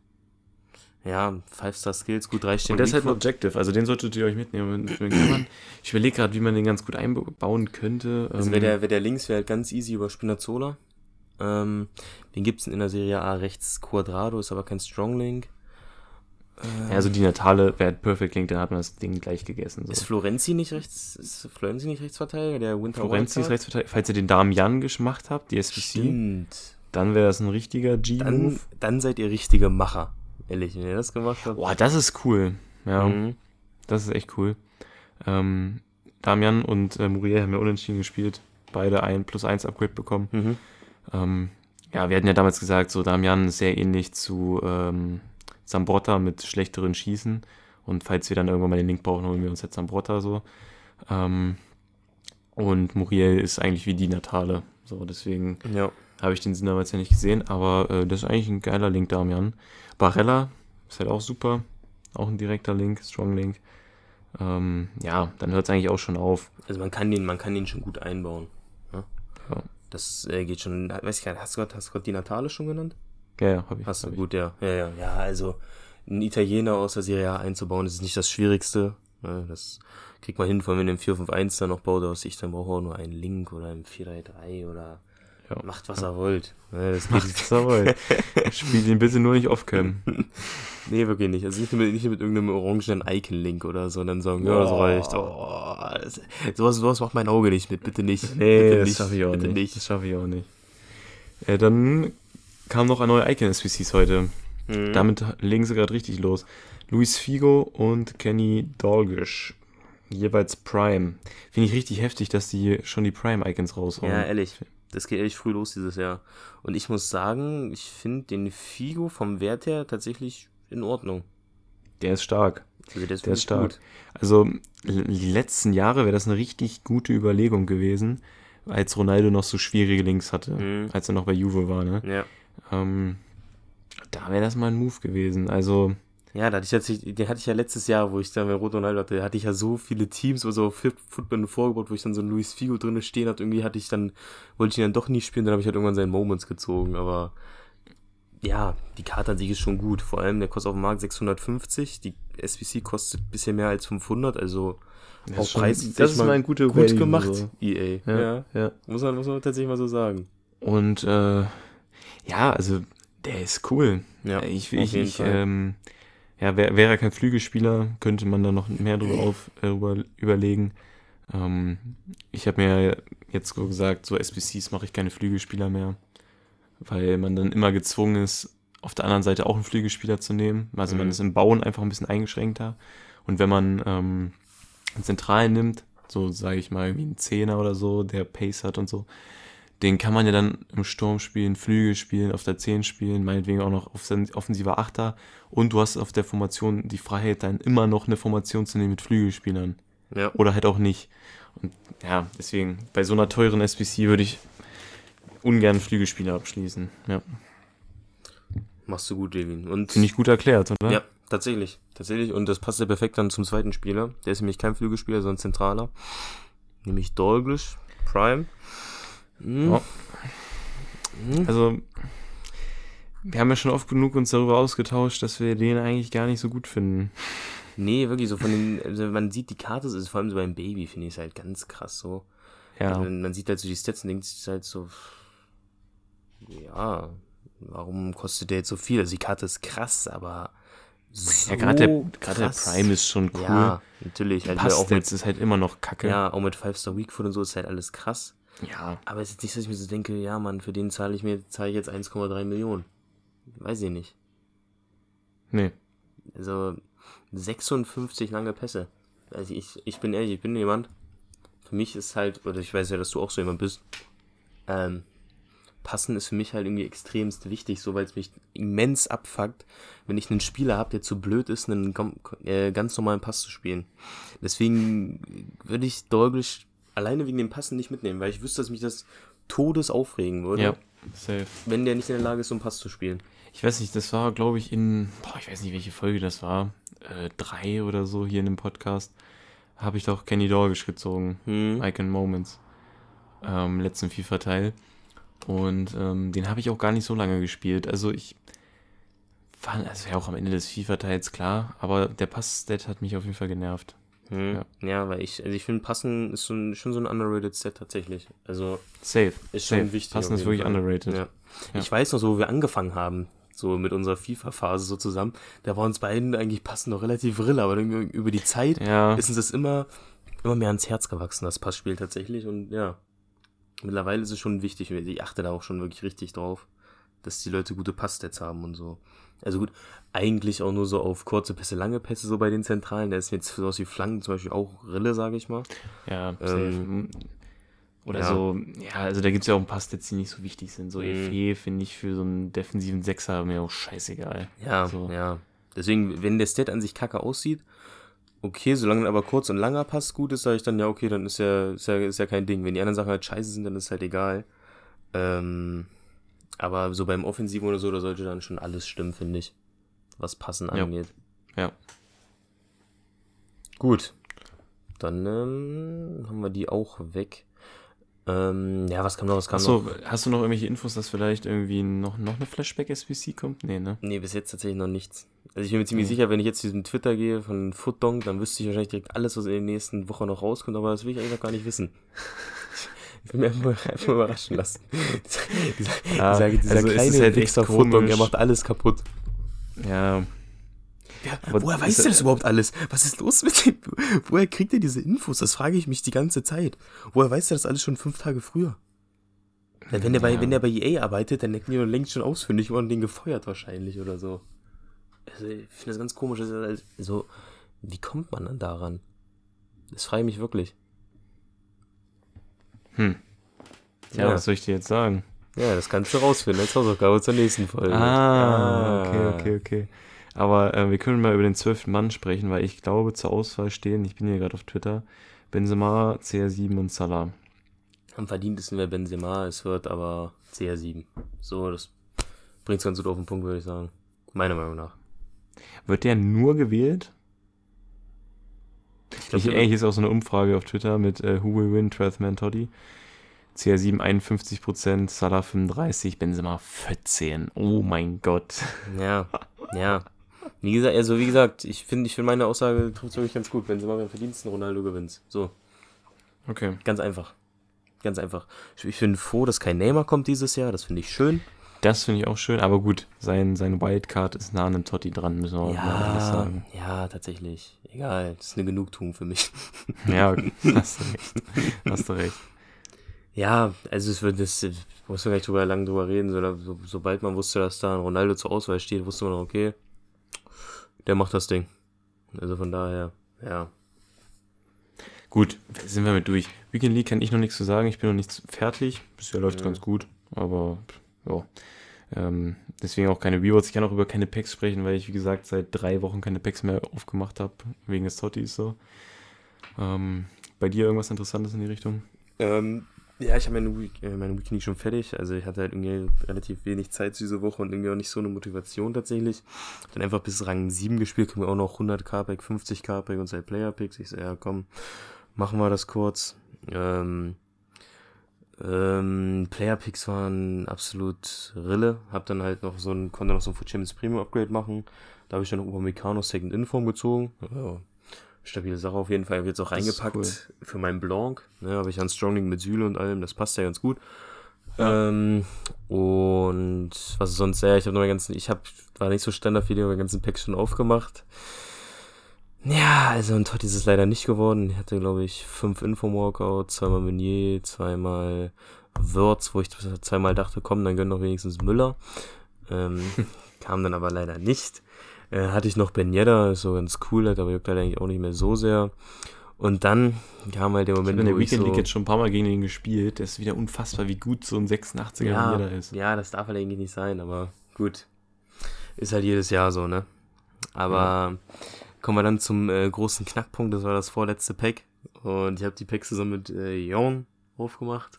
Ja, 5-Star Skills, gut, 3 Sterne. Und der ist halt ein Objective, also den solltet ihr euch mitnehmen. Ich überlege gerade, wie man den ganz gut einbauen könnte. Also Ähm, wäre der, wär der links wäre halt ganz easy über Spinazzola. Ähm, den gibt's in der Serie A rechts Quadrado, ist aber kein Strong Ja, also die Natale wäre Perfect Link, dann hat man das Ding gleich gegessen. So. Ist Florenzi nicht rechts, ist Florenzi nicht Rechtsverteidiger, der Winter Florenzi ist? Rechtsverteidiger. Falls ihr den Damian gemacht habt, die SBC, Stimmt. dann wäre das ein richtiger G-Move. Dann, dann seid ihr richtige Macher. Ehrlich, wenn ihr das gemacht habt. Boah, das ist cool. Ja, Mhm. das ist echt cool. Ähm, Damian und äh, Muriel haben ja unentschieden gespielt. Beide ein plus eins Upgrade bekommen. Mhm. Ähm, ja, wir hatten ja damals gesagt, so Damian ist sehr ähnlich zu ähm, Zambrotta mit schlechteren Schießen. Und falls wir dann irgendwann mal den Link brauchen, holen wir uns jetzt Zambrotta so. Ähm, und Muriel ist eigentlich wie die Natale. So, deswegen Ja. habe ich den Sinn damals ja nicht gesehen, aber äh, das ist eigentlich ein geiler Link, Damian. Barella ist halt auch super. Auch ein direkter Link, Strong Link. Ähm, ja, dann hört es eigentlich auch schon auf. Also man kann den, man kann den schon gut einbauen. Ne? Ja. Das äh, geht schon. Weiß ich gar nicht, hast du gerade hast du gerade die Natale schon genannt? Ja, ja, habe ich. Hast du hab ich. gut, ja. Ja, ja, ja. Also einen Italiener aus der Serie A einzubauen, ist nicht das Schwierigste. Ne? Das kriegt man hin, vor allem wenn ihr im 4-5-1 dann noch baut aus sich, dann braucht er auch nur einen Link oder einen 4-3-3 oder Ja. macht was er wollt. Ne? Das Macht das aber. Spiel ihn bitte nur nicht off-cam. Nee, wirklich nicht. Also nicht mit, nicht mit irgendeinem orangenen Icon-Link oder so, und dann sagen, ja, das Oh. reicht. Oh, das, sowas, sowas macht mein Auge nicht mit, bitte nicht. Nee, bitte das nicht, schaffe ich auch bitte nicht. Das schaffe ich auch nicht. Äh, dann kamen noch neue Icon-SPCs heute. Mhm. Damit legen sie gerade richtig los. Luis Figo und Kenny Dalgish. Jeweils Prime. Finde ich richtig heftig, dass die schon die Prime-Icons raushauen. Ja, ehrlich. Das geht ehrlich früh los dieses Jahr. Und ich muss sagen, ich finde den Figo vom Wert her tatsächlich in Ordnung. Der ist stark. Also der ist, Der ist stark. Also l- die letzten Jahre wäre das eine richtig gute Überlegung gewesen, als Ronaldo noch so schwierige Links hatte, Mhm. als er noch bei Juve war. Ne? Ja. Ähm, da wäre das mal ein Move gewesen. Also Ja, da hatte ich tatsächlich, den hatte ich ja letztes Jahr, wo ich dann bei Rot Ronaldo hatte, da hatte ich ja so viele Teams, also Football vorgebaut, wo ich dann so einen Luis Figo drinne stehen hatte. Irgendwie hatte ich dann, wollte ich ihn dann doch nie spielen, dann habe ich halt irgendwann seinen Moments gezogen, aber ja, die Karte an sich ist schon gut. Vor allem, der kostet auf dem Markt 650, die SBC kostet ein bisschen mehr als 500, also das Auch ist, schon, preislich das ist mal mal ein guter gut Value, gemacht, So. EA. Ja, Ja, ja. Muss, man, muss man tatsächlich mal so sagen. Und äh, ja, also der ist cool. Ja, ich, ich, ich ähm, ja, wäre wär er kein Flügelspieler, könnte man da noch mehr drüber auf, äh, über, überlegen. Ähm, ich habe mir jetzt so gesagt, so SBCs mache ich keine Flügelspieler mehr, weil man dann immer gezwungen ist, auf der anderen Seite auch einen Flügelspieler zu nehmen. Also man Mhm. ist im Bauen einfach ein bisschen eingeschränkter. Und wenn man ähm, einen Zentralen nimmt, so sage ich mal wie einen Zehner oder so, der Pace hat und so, den kann man ja dann im Sturm spielen, Flügel spielen, auf der 10 spielen, meinetwegen auch noch auf offensiver Achter. Und du hast auf der Formation die Freiheit, dann immer noch eine Formation zu nehmen mit Flügelspielern. Ja. Oder halt auch nicht. Und ja, deswegen, bei so einer teuren SBC würde ich ungern Flügelspieler abschließen. Ja. Machst du gut, Levin. Und Finde ich gut erklärt, oder? Ja, tatsächlich. Tatsächlich. Und das passt ja perfekt dann zum zweiten Spieler. Der ist nämlich kein Flügelspieler, sondern zentraler. Nämlich Dalglish Prime. Hm. Ja. Hm. Also, wir haben ja schon oft genug uns darüber ausgetauscht, dass wir den eigentlich gar nicht so gut finden. Nee, wirklich so von den, also man sieht die Karte, ist vor allem so beim Baby, finde ich es halt ganz krass so. Ja, Also man, sieht halt so die Stats und denkt sich halt so, ja, warum kostet der jetzt so viel? Also die Karte ist krass, aber so ja gerade der, der. Prime ist schon cool. Ja, natürlich. Halt auch Passt mit, jetzt ist halt immer noch kacke. ja, auch mit 5-Star Weakfoot und so ist halt alles krass. Ja. Aber es ist nicht, dass ich mir so denke, ja, Mann, für den zahle ich mir, zahle ich jetzt 1,3 Millionen. Weiß ich nicht. Nee. Also 56 lange Pässe. Also ich, ich bin ehrlich, ich bin jemand. Für mich ist halt, oder ich weiß ja, dass du auch so jemand bist. Ähm, Passen ist für mich halt irgendwie extremst wichtig, so weil es mich immens abfuckt, wenn ich einen Spieler habe, der zu blöd ist, einen äh, ganz normalen Pass zu spielen. Deswegen würde ich Dolgisch alleine wegen dem Passen nicht mitnehmen, weil ich wüsste, dass mich das Todes aufregen würde, Ja, safe. wenn der nicht in der Lage ist, so einen Pass zu spielen. Ich weiß nicht, das war, glaube ich, in, boah, ich weiß nicht, welche Folge das war, äh, drei oder so hier in dem Podcast, habe ich doch Kenny Dorgish gezogen, Hm. Icon Moments, ähm, letzten FIFA-Teil. Und ähm, den habe ich auch gar nicht so lange gespielt. Also ich war, also ja auch am Ende des FIFA-Teils klar, aber der Pass-Stat hat mich auf jeden Fall genervt. Hm. Ja. Ja. weil ich, also ich finde, Passen ist so ein, schon so ein underrated Set tatsächlich. Also Safe. ist Safe. schon wichtig. Passen ist wirklich Fall. underrated. Ja. Ja. Ich weiß noch so, wo wir angefangen haben. so mit unserer FIFA-Phase so zusammen. Da war uns beiden eigentlich passend noch relativ rille, aber über die Zeit ja. ist uns das immer, immer mehr ans Herz gewachsen, das Passspiel tatsächlich. Und ja, mittlerweile ist es schon wichtig. Ich achte da auch schon wirklich richtig drauf, dass die Leute gute Passstats haben und so. Also gut, eigentlich auch nur so auf kurze Pässe, lange Pässe so bei den Zentralen. Da ist jetzt sowas wie Flanken zum Beispiel auch Rille, sage ich mal. Ja, ähm, oder ja. so, ja, also da gibt es ja auch ein paar Stats, die nicht so wichtig sind. So mhm. Efe finde ich für so einen defensiven Sechser mir auch scheißegal. Ja, so. ja. Deswegen, wenn der Stat an sich kacke aussieht, okay, solange aber kurz und langer Pass gut ist, sage ich dann, ja, okay, dann ist ja, ist ja, ist ja kein Ding. Wenn die anderen Sachen halt scheiße sind, dann ist halt egal. Ähm, aber so beim Offensiven oder so, da sollte dann schon alles stimmen, finde ich. Was Passen ja. angeht. Ja. Gut. Dann ähm, haben wir die auch weg. Ähm, ja, was kam noch? Was kam Achso, noch? hast du noch irgendwelche Infos, dass vielleicht irgendwie noch, noch eine Flashback-SBC kommt? Nee, ne? Nee, bis jetzt tatsächlich noch nichts. Also ich bin mir ziemlich nee. sicher, wenn ich jetzt zu diesem Twitter gehe von Footdong, dann wüsste ich wahrscheinlich direkt alles, was in den nächsten Wochen noch rauskommt, aber das will ich eigentlich noch gar nicht wissen. ich will mir einfach, einfach überraschen lassen. dieser, ja, dieser, dieser also kleine halt Wichser Footdong, der macht alles kaputt. Ja, ja, woher weiß der das überhaupt alles? Was ist los mit dem? Woher kriegt er diese Infos? Das frage ich mich die ganze Zeit. Woher weiß er das alles schon fünf Tage früher? Ja, wenn der bei, wenn der bei EA arbeitet, dann denken die längst schon ausfindig und den gefeuert wahrscheinlich oder so. Also, ich finde das ganz komisch. Also, so, wie kommt man dann daran? Das frage ich mich wirklich. Hm. Ja, ja, was soll ich dir jetzt sagen? Ja, das kannst du rausfinden als Hausaufgabe zur nächsten Folge. Ah, ah. okay, okay, okay. Aber äh, wir können mal über den zwölften Mann sprechen, weil ich glaube, zur Auswahl stehen, ich bin hier gerade auf Twitter, Benzema, CR7 und Salah. Am verdientesten wäre Benzema, es wird aber CR7. So, das bringt es ganz gut auf den Punkt, würde ich sagen. Meiner Meinung nach. Wird der nur gewählt? Ich, glaub, ich hier ist auch so eine Umfrage auf Twitter mit äh, Who Will Win 12 Man Toddy. CR7 51%, Salah 35%, Benzema 14. Oh mein Gott. Ja, ja. Wie gesagt, also wie gesagt, ich finde ich find meine Aussage trifft wirklich ganz gut. Wenn sie mal beim Verdiensten Ronaldo gewinnt. So. Okay. Ganz einfach. Ganz einfach. Ich, ich bin froh, dass kein Neymar kommt dieses Jahr. Das finde ich schön. Das finde ich auch schön, aber gut, sein, sein Wildcard ist nah an einem Totti dran, müssen wir ja, mal sagen. Ja, tatsächlich. Egal, das ist eine Genugtuung für mich. Ja, hast du recht. Hast du recht. Ja, also es wird das, muss man gleich drüber lang drüber reden, so, so, sobald man wusste, dass da ein Ronaldo zur Auswahl steht, wusste man, okay, der macht das Ding. Also von daher, ja. Gut, sind wir mit durch. Weekend League kann ich noch nichts zu sagen, ich bin noch nicht fertig. Bisher läuft ja. ganz gut, aber ja. Ähm, deswegen auch keine Rewards. Ich kann auch über keine Packs sprechen, weil ich, wie gesagt, seit drei Wochen keine Packs mehr aufgemacht habe, wegen des Tottis so. Ähm, bei dir irgendwas Interessantes in die Richtung? Ähm, ja, ich habe meine, Week, äh, meine Weekly schon fertig. Also ich hatte halt irgendwie relativ wenig Zeit diese Woche und irgendwie auch nicht so eine Motivation tatsächlich. Dann einfach bis Rang 7 gespielt, kriegen wir auch noch 100 K-Pack, 50 K-Pack und zwei Player-Picks. Ich so, ja komm, machen wir das kurz. Ähm, ähm, Player-Picks waren absolut Rille. Hab dann halt noch so ein, konnte noch so ein Champions Premium Upgrade machen. Da habe ich dann noch Upamecano Second Inform gezogen. Ja, stabile Sache auf jeden Fall. Habe jetzt auch reingepackt cool. für meinen Blanc. Ne, habe ich ein Strongling mit Sühle und allem. Das passt ja ganz gut. Ja. Ähm, und was ist sonst? Ja, ich habe noch ganzen, ich habe, war nicht so standard wie meine ganzen Packs schon aufgemacht. Ja, also ein Todd ist es leider nicht geworden. Ich hatte, glaube ich, fünf Info-Walkout, zweimal Meunier, zweimal Würz, wo ich zweimal dachte, komm, dann gönn doch wenigstens Müller. Ähm, kam dann aber leider nicht. Äh, hatte ich noch Ben Yedda, so ganz cool, aber juckt halt eigentlich auch nicht mehr so sehr. Und dann kam halt der Moment, ich habe in der Weekend League so, jetzt schon ein paar Mal gegen ihn gespielt. Der ist wieder unfassbar, wie gut so ein 86er ja, Yedda ist. Ja, das darf halt eigentlich nicht sein, aber gut. Ist halt jedes Jahr so, ne? Aber ja. Kommen wir dann zum äh, großen Knackpunkt, das war das vorletzte Pack. Und ich habe die Packs zusammen mit äh, Jon aufgemacht.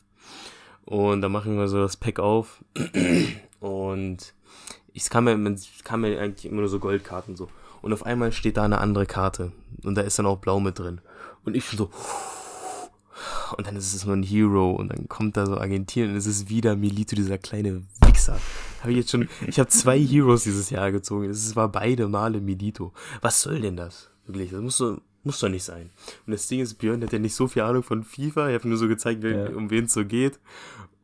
Und dann machen wir so das Pack auf. Und ich kam mir, kam mir eigentlich immer nur so Goldkarten so. Und auf einmal steht da eine andere Karte. Und da ist dann auch blau mit drin. Und ich so. Und dann ist es nur ein Hero. Und dann kommt da so Argentinien und es ist wieder Milito, dieser kleine Wichser. Habe ich jetzt schon. Ich habe zwei Heroes dieses Jahr gezogen. Es war beide Male Milito. Was soll denn das? Wirklich, das muss so, muss doch nicht sein. Und das Ding ist, Björn hat ja nicht so viel Ahnung von FIFA. Ich habe nur so gezeigt, ja. um wen es so geht.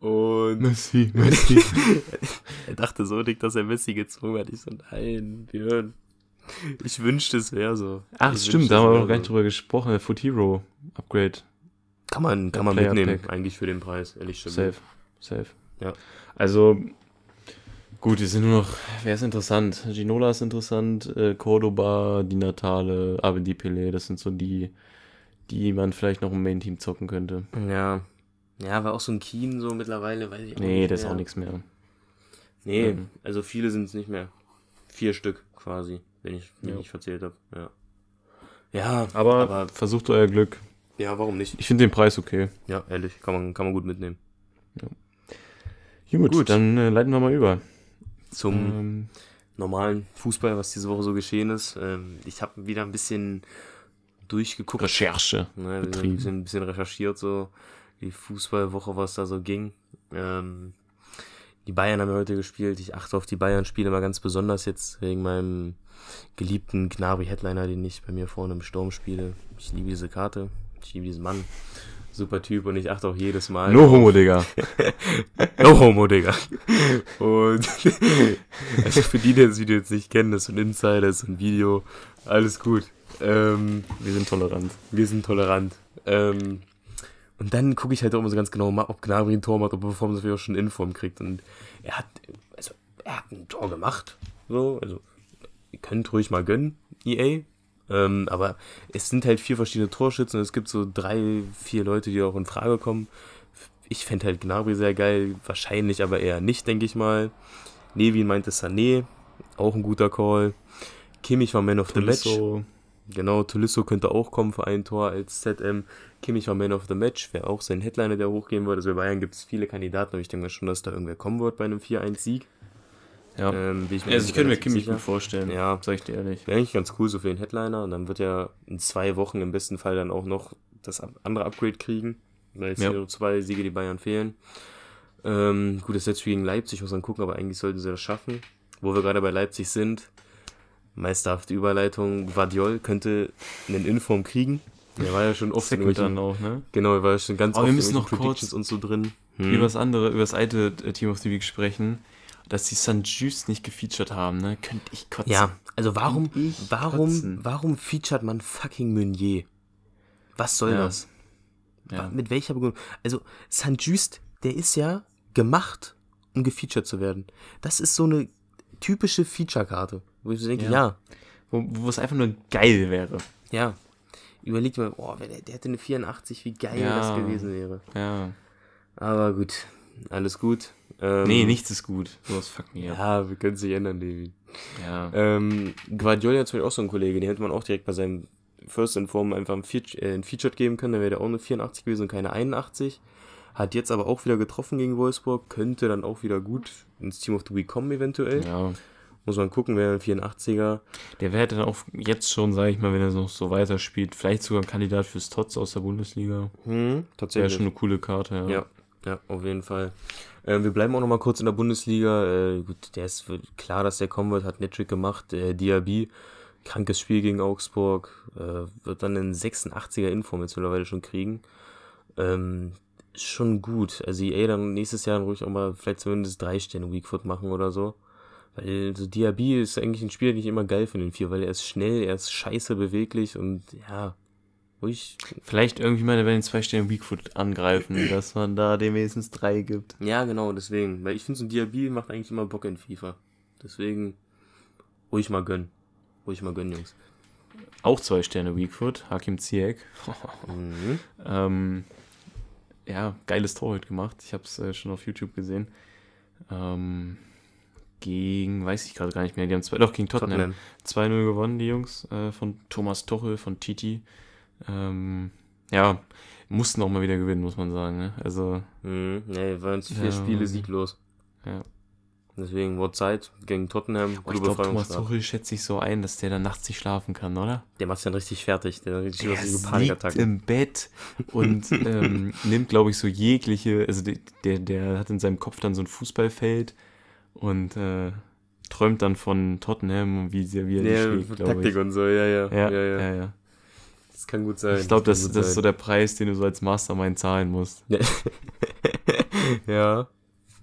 Und Messi, Messi. er dachte so dick, dass er Messi gezwungen hat. Ich so, nein, Björn. Ich wünschte, es wäre so. Ach, ich stimmt, da haben wir noch gar nicht drüber gesprochen. Foot Hero Upgrade. Kann man, kann man Player mitnehmen, Pack. eigentlich für den Preis, ehrlich gesagt. Safe, safe. Ja. Also, gut, die sind nur noch, wer ist interessant? Ginola ist interessant, äh, Cordoba, Di Natale, Abedi Pelé, das sind so die, die man vielleicht noch im Main-Team zocken könnte. Ja. Ja, war auch so ein Keen so mittlerweile, weiß ich auch Nee, das ist auch nichts mehr. Nee, Mhm. also viele sind es nicht mehr. Vier Stück quasi, wenn ich mich Ja. nicht verzählt habe. Ja. Ja, Aber, aber versucht euer Glück. Ja, warum nicht? Ich finde den Preis okay. Ja, ehrlich, kann man, kann man gut mitnehmen. Gut, Gut. dann äh, leiten wir mal über. Zum Ähm, normalen Fußball, was diese Woche so geschehen ist. Ähm, ich habe wieder ein bisschen durchgeguckt. Recherche. Ne, haben ein betrieben. bisschen, ein bisschen recherchiert, so die Fußballwoche, was da so ging. Ähm, die Bayern haben ja heute gespielt. Ich achte auf die Bayern-Spiele mal ganz besonders jetzt wegen meinem geliebten Gnabry-Headliner, den ich bei mir vorne im Sturm spiele. Ich liebe diese Karte. Ich liebe diesen Mann. Super Typ und ich achte auch jedes Mal. No homo, Digga. No homo, Digga. Und also für die, die das Video jetzt nicht kennen, das ist ein Insider, das ist ein Video. Alles gut. Ähm, Wir sind tolerant. wir sind tolerant. Ähm, und dann gucke ich halt auch immer so ganz genau, ob Gnabry ein Tor macht, ob er man natürlich auch schon Inform kriegt. Und er hat, also, er hat ein Tor gemacht. So, also, ihr könnt ruhig mal gönnen, EA. Ähm, aber es sind halt vier verschiedene Torschützen und es gibt so drei, vier Leute, die auch in Frage kommen. Ich fände halt Gnabry sehr geil, wahrscheinlich aber eher nicht, denke ich mal. Nevin meinte Sané, auch ein guter Call. Kimmich war Man of the Match. Tolisso. Genau, Tolisso könnte auch kommen für ein Tor als ZM. Kimmich war Man of the Match, wäre auch sein Headliner, der hochgehen würde. Also bei Bayern gibt es viele Kandidaten, aber ich denke mal schon, dass da irgendwer kommen wird bei einem 4-1-Sieg. Ja. Ähm, ich also ich könnte mir Kimmich sicher. gut vorstellen. Ja. Sag ich dir ehrlich. Wäre eigentlich ganz cool so für den Headliner. Und dann wird er in zwei Wochen im besten Fall dann auch noch das andere Upgrade kriegen. Weil jetzt Ja. hier nur zwei Siege die Bayern fehlen. Ähm, gut, das Spiel gegen Leipzig muss man gucken, aber eigentlich sollten sie das schaffen. Wo wir gerade bei Leipzig sind, meisterhafte Überleitung, Guardiol könnte einen Inform kriegen. Der war ja schon oft in Second dann irgendwelchen, auch, ne? genau, er war ja schon ganz Aber oft wir in müssen noch kurz und so drin. Hm. Über das andere, über das alte äh, Team of the Week sprechen, dass die St. Just nicht gefeatured haben, ne? Könnte ich kotzen. Ja, also warum, warum, kotzen. warum featuret man fucking Meunier? Was soll Ja. das? Ja. Mit welcher Begründung? Also, St. Just, der ist ja gemacht, um gefeatured zu werden. Das ist so eine typische Feature-Karte, wo ich so denke, Ja. ja, Wo, wo es einfach nur geil wäre. ja. Überlegt mal, boah, der, der hätte eine 84, wie geil das gewesen wäre. Ja. Aber gut, alles gut. Ähm, Nee, nichts ist gut. Sowas fuck up. Ja, wir können es sich ändern, Levi. Ja. Ähm, Guardiola hat zum Beispiel auch so einen Kollege, den hätte man auch direkt bei seinem First Inform einfach ein, Feature, äh, ein Featured geben können, dann wäre der auch eine 84 gewesen und keine 81. Hat jetzt aber auch wieder getroffen gegen Wolfsburg, könnte dann auch wieder gut ins Team of the Week kommen eventuell. ja. Muss man gucken, wer ein 84er. Der wäre dann auch jetzt schon, sage ich mal, wenn er noch so weiterspielt, vielleicht sogar ein Kandidat fürs Tots aus der Bundesliga. Hm, Wäre tatsächlich. schon eine coole Karte, ja. Ja, ja, auf jeden Fall. Ähm, wir bleiben auch noch mal kurz in der Bundesliga. Äh, gut, der ist klar, dass der kommen wird, hat Nettrick gemacht. Äh, Diaby, krankes Spiel gegen Augsburg, äh, wird dann einen 86er Inform jetzt mittlerweile schon kriegen. Ähm, schon gut. Also EA dann nächstes Jahr ruhig auch mal vielleicht zumindest drei Sterne Weakfoot machen oder so. Weil so Diaby ist eigentlich ein Spieler, den ich immer geil finde, den vier, weil er ist schnell, er ist scheiße beweglich und ja, ruhig Vielleicht irgendwie mal bei den zwei Stellen Weakfoot angreifen, dass man da dem wenigstens drei gibt. Ja, genau, deswegen. Weil ich finde, so ein Diaby macht eigentlich immer Bock in FIFA. Deswegen ruhig mal gönnen. Ruhig mal gönnen, Jungs. Auch zwei Sterne Weakfoot, Hakim Ziyech. Mhm. ähm, ja, geiles Tor heute gemacht. Ich habe es äh, schon auf YouTube gesehen. Ähm, gegen, weiß ich gerade gar nicht mehr, die haben zwei, doch gegen Tottenham. Tottenham. 2-0 gewonnen, die Jungs, äh, von Thomas Tuchel, von Titi. Ähm, ja, mussten auch mal wieder gewinnen, muss man sagen. Ne? Also, Mhm. Nee, waren jetzt vier Ja, Spiele sieglos. ja. Deswegen wurde Zeit gegen Tottenham. Gute ich glaube, Thomas. Tuchel schätzt sich so ein, dass der dann nachts nicht schlafen kann, oder? Der macht's dann richtig fertig. Der richtig Der liegt im Bett und ähm, nimmt, glaube ich, so jegliche, also der, der, hat in seinem Kopf dann so ein Fußballfeld und äh, träumt dann von Tottenham und wie, sie- wie er die schlägt, glaube Taktik ich. und so, ja. Ja, ja, ja. ja, ja. Das kann gut sein. Ich glaube, das, gut das ist so der Preis, den du so als Mastermind zahlen musst. ja.